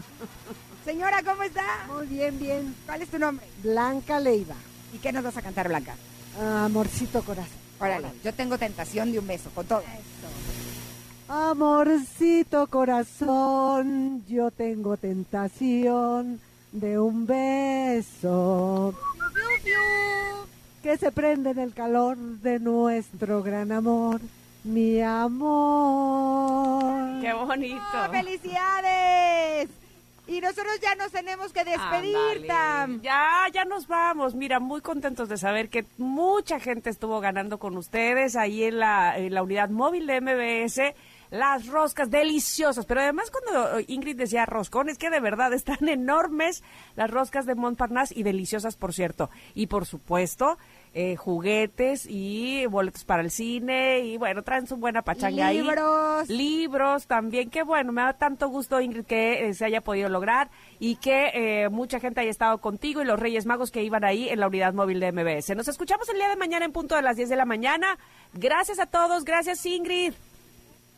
Señora, ¿cómo está? Muy bien, bien. ¿Cuál es tu nombre? Blanca Leiva. ¿Y qué nos vas a cantar, Blanca? Amorcito corazón. Órale, yo tengo tentación de un beso, con todo. Amorcito corazón, yo tengo tentación de un beso que se prende en el calor de nuestro gran amor, mi amor. ¡Qué bonito! ¡Oh, ¡Felicidades! Y nosotros ya nos tenemos que despedir. Tam. Ya, ya nos vamos. Mira, muy contentos de saber que mucha gente estuvo ganando con ustedes ahí en la, en la unidad móvil de MBS. Las roscas deliciosas, pero además cuando Ingrid decía roscón, es que de verdad están enormes las roscas de Montparnasse y deliciosas, por cierto. Y por supuesto, eh, juguetes y boletos para el cine y bueno, traen su buena pachanga ahí. Libros. Libros también, qué bueno, me da tanto gusto Ingrid que eh, se haya podido lograr y que eh, mucha gente haya estado contigo y los Reyes Magos que iban ahí en la unidad móvil de MBS. Nos escuchamos el día de mañana en punto de las 10 de la mañana. Gracias a todos, gracias Ingrid.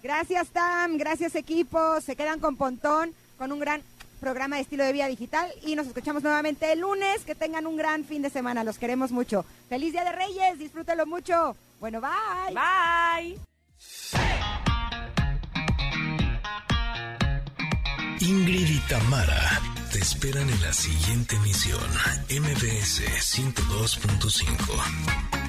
Gracias, Tam. Gracias, equipo. Se quedan con Pontón, con un gran programa de estilo de vida digital. Y nos escuchamos nuevamente el lunes. Que tengan un gran fin de semana. Los queremos mucho. Feliz Día de Reyes. Disfrútenlo mucho. Bueno, bye. Bye. Ingrid y Tamara te esperan en la siguiente emisión, MBS 102.5.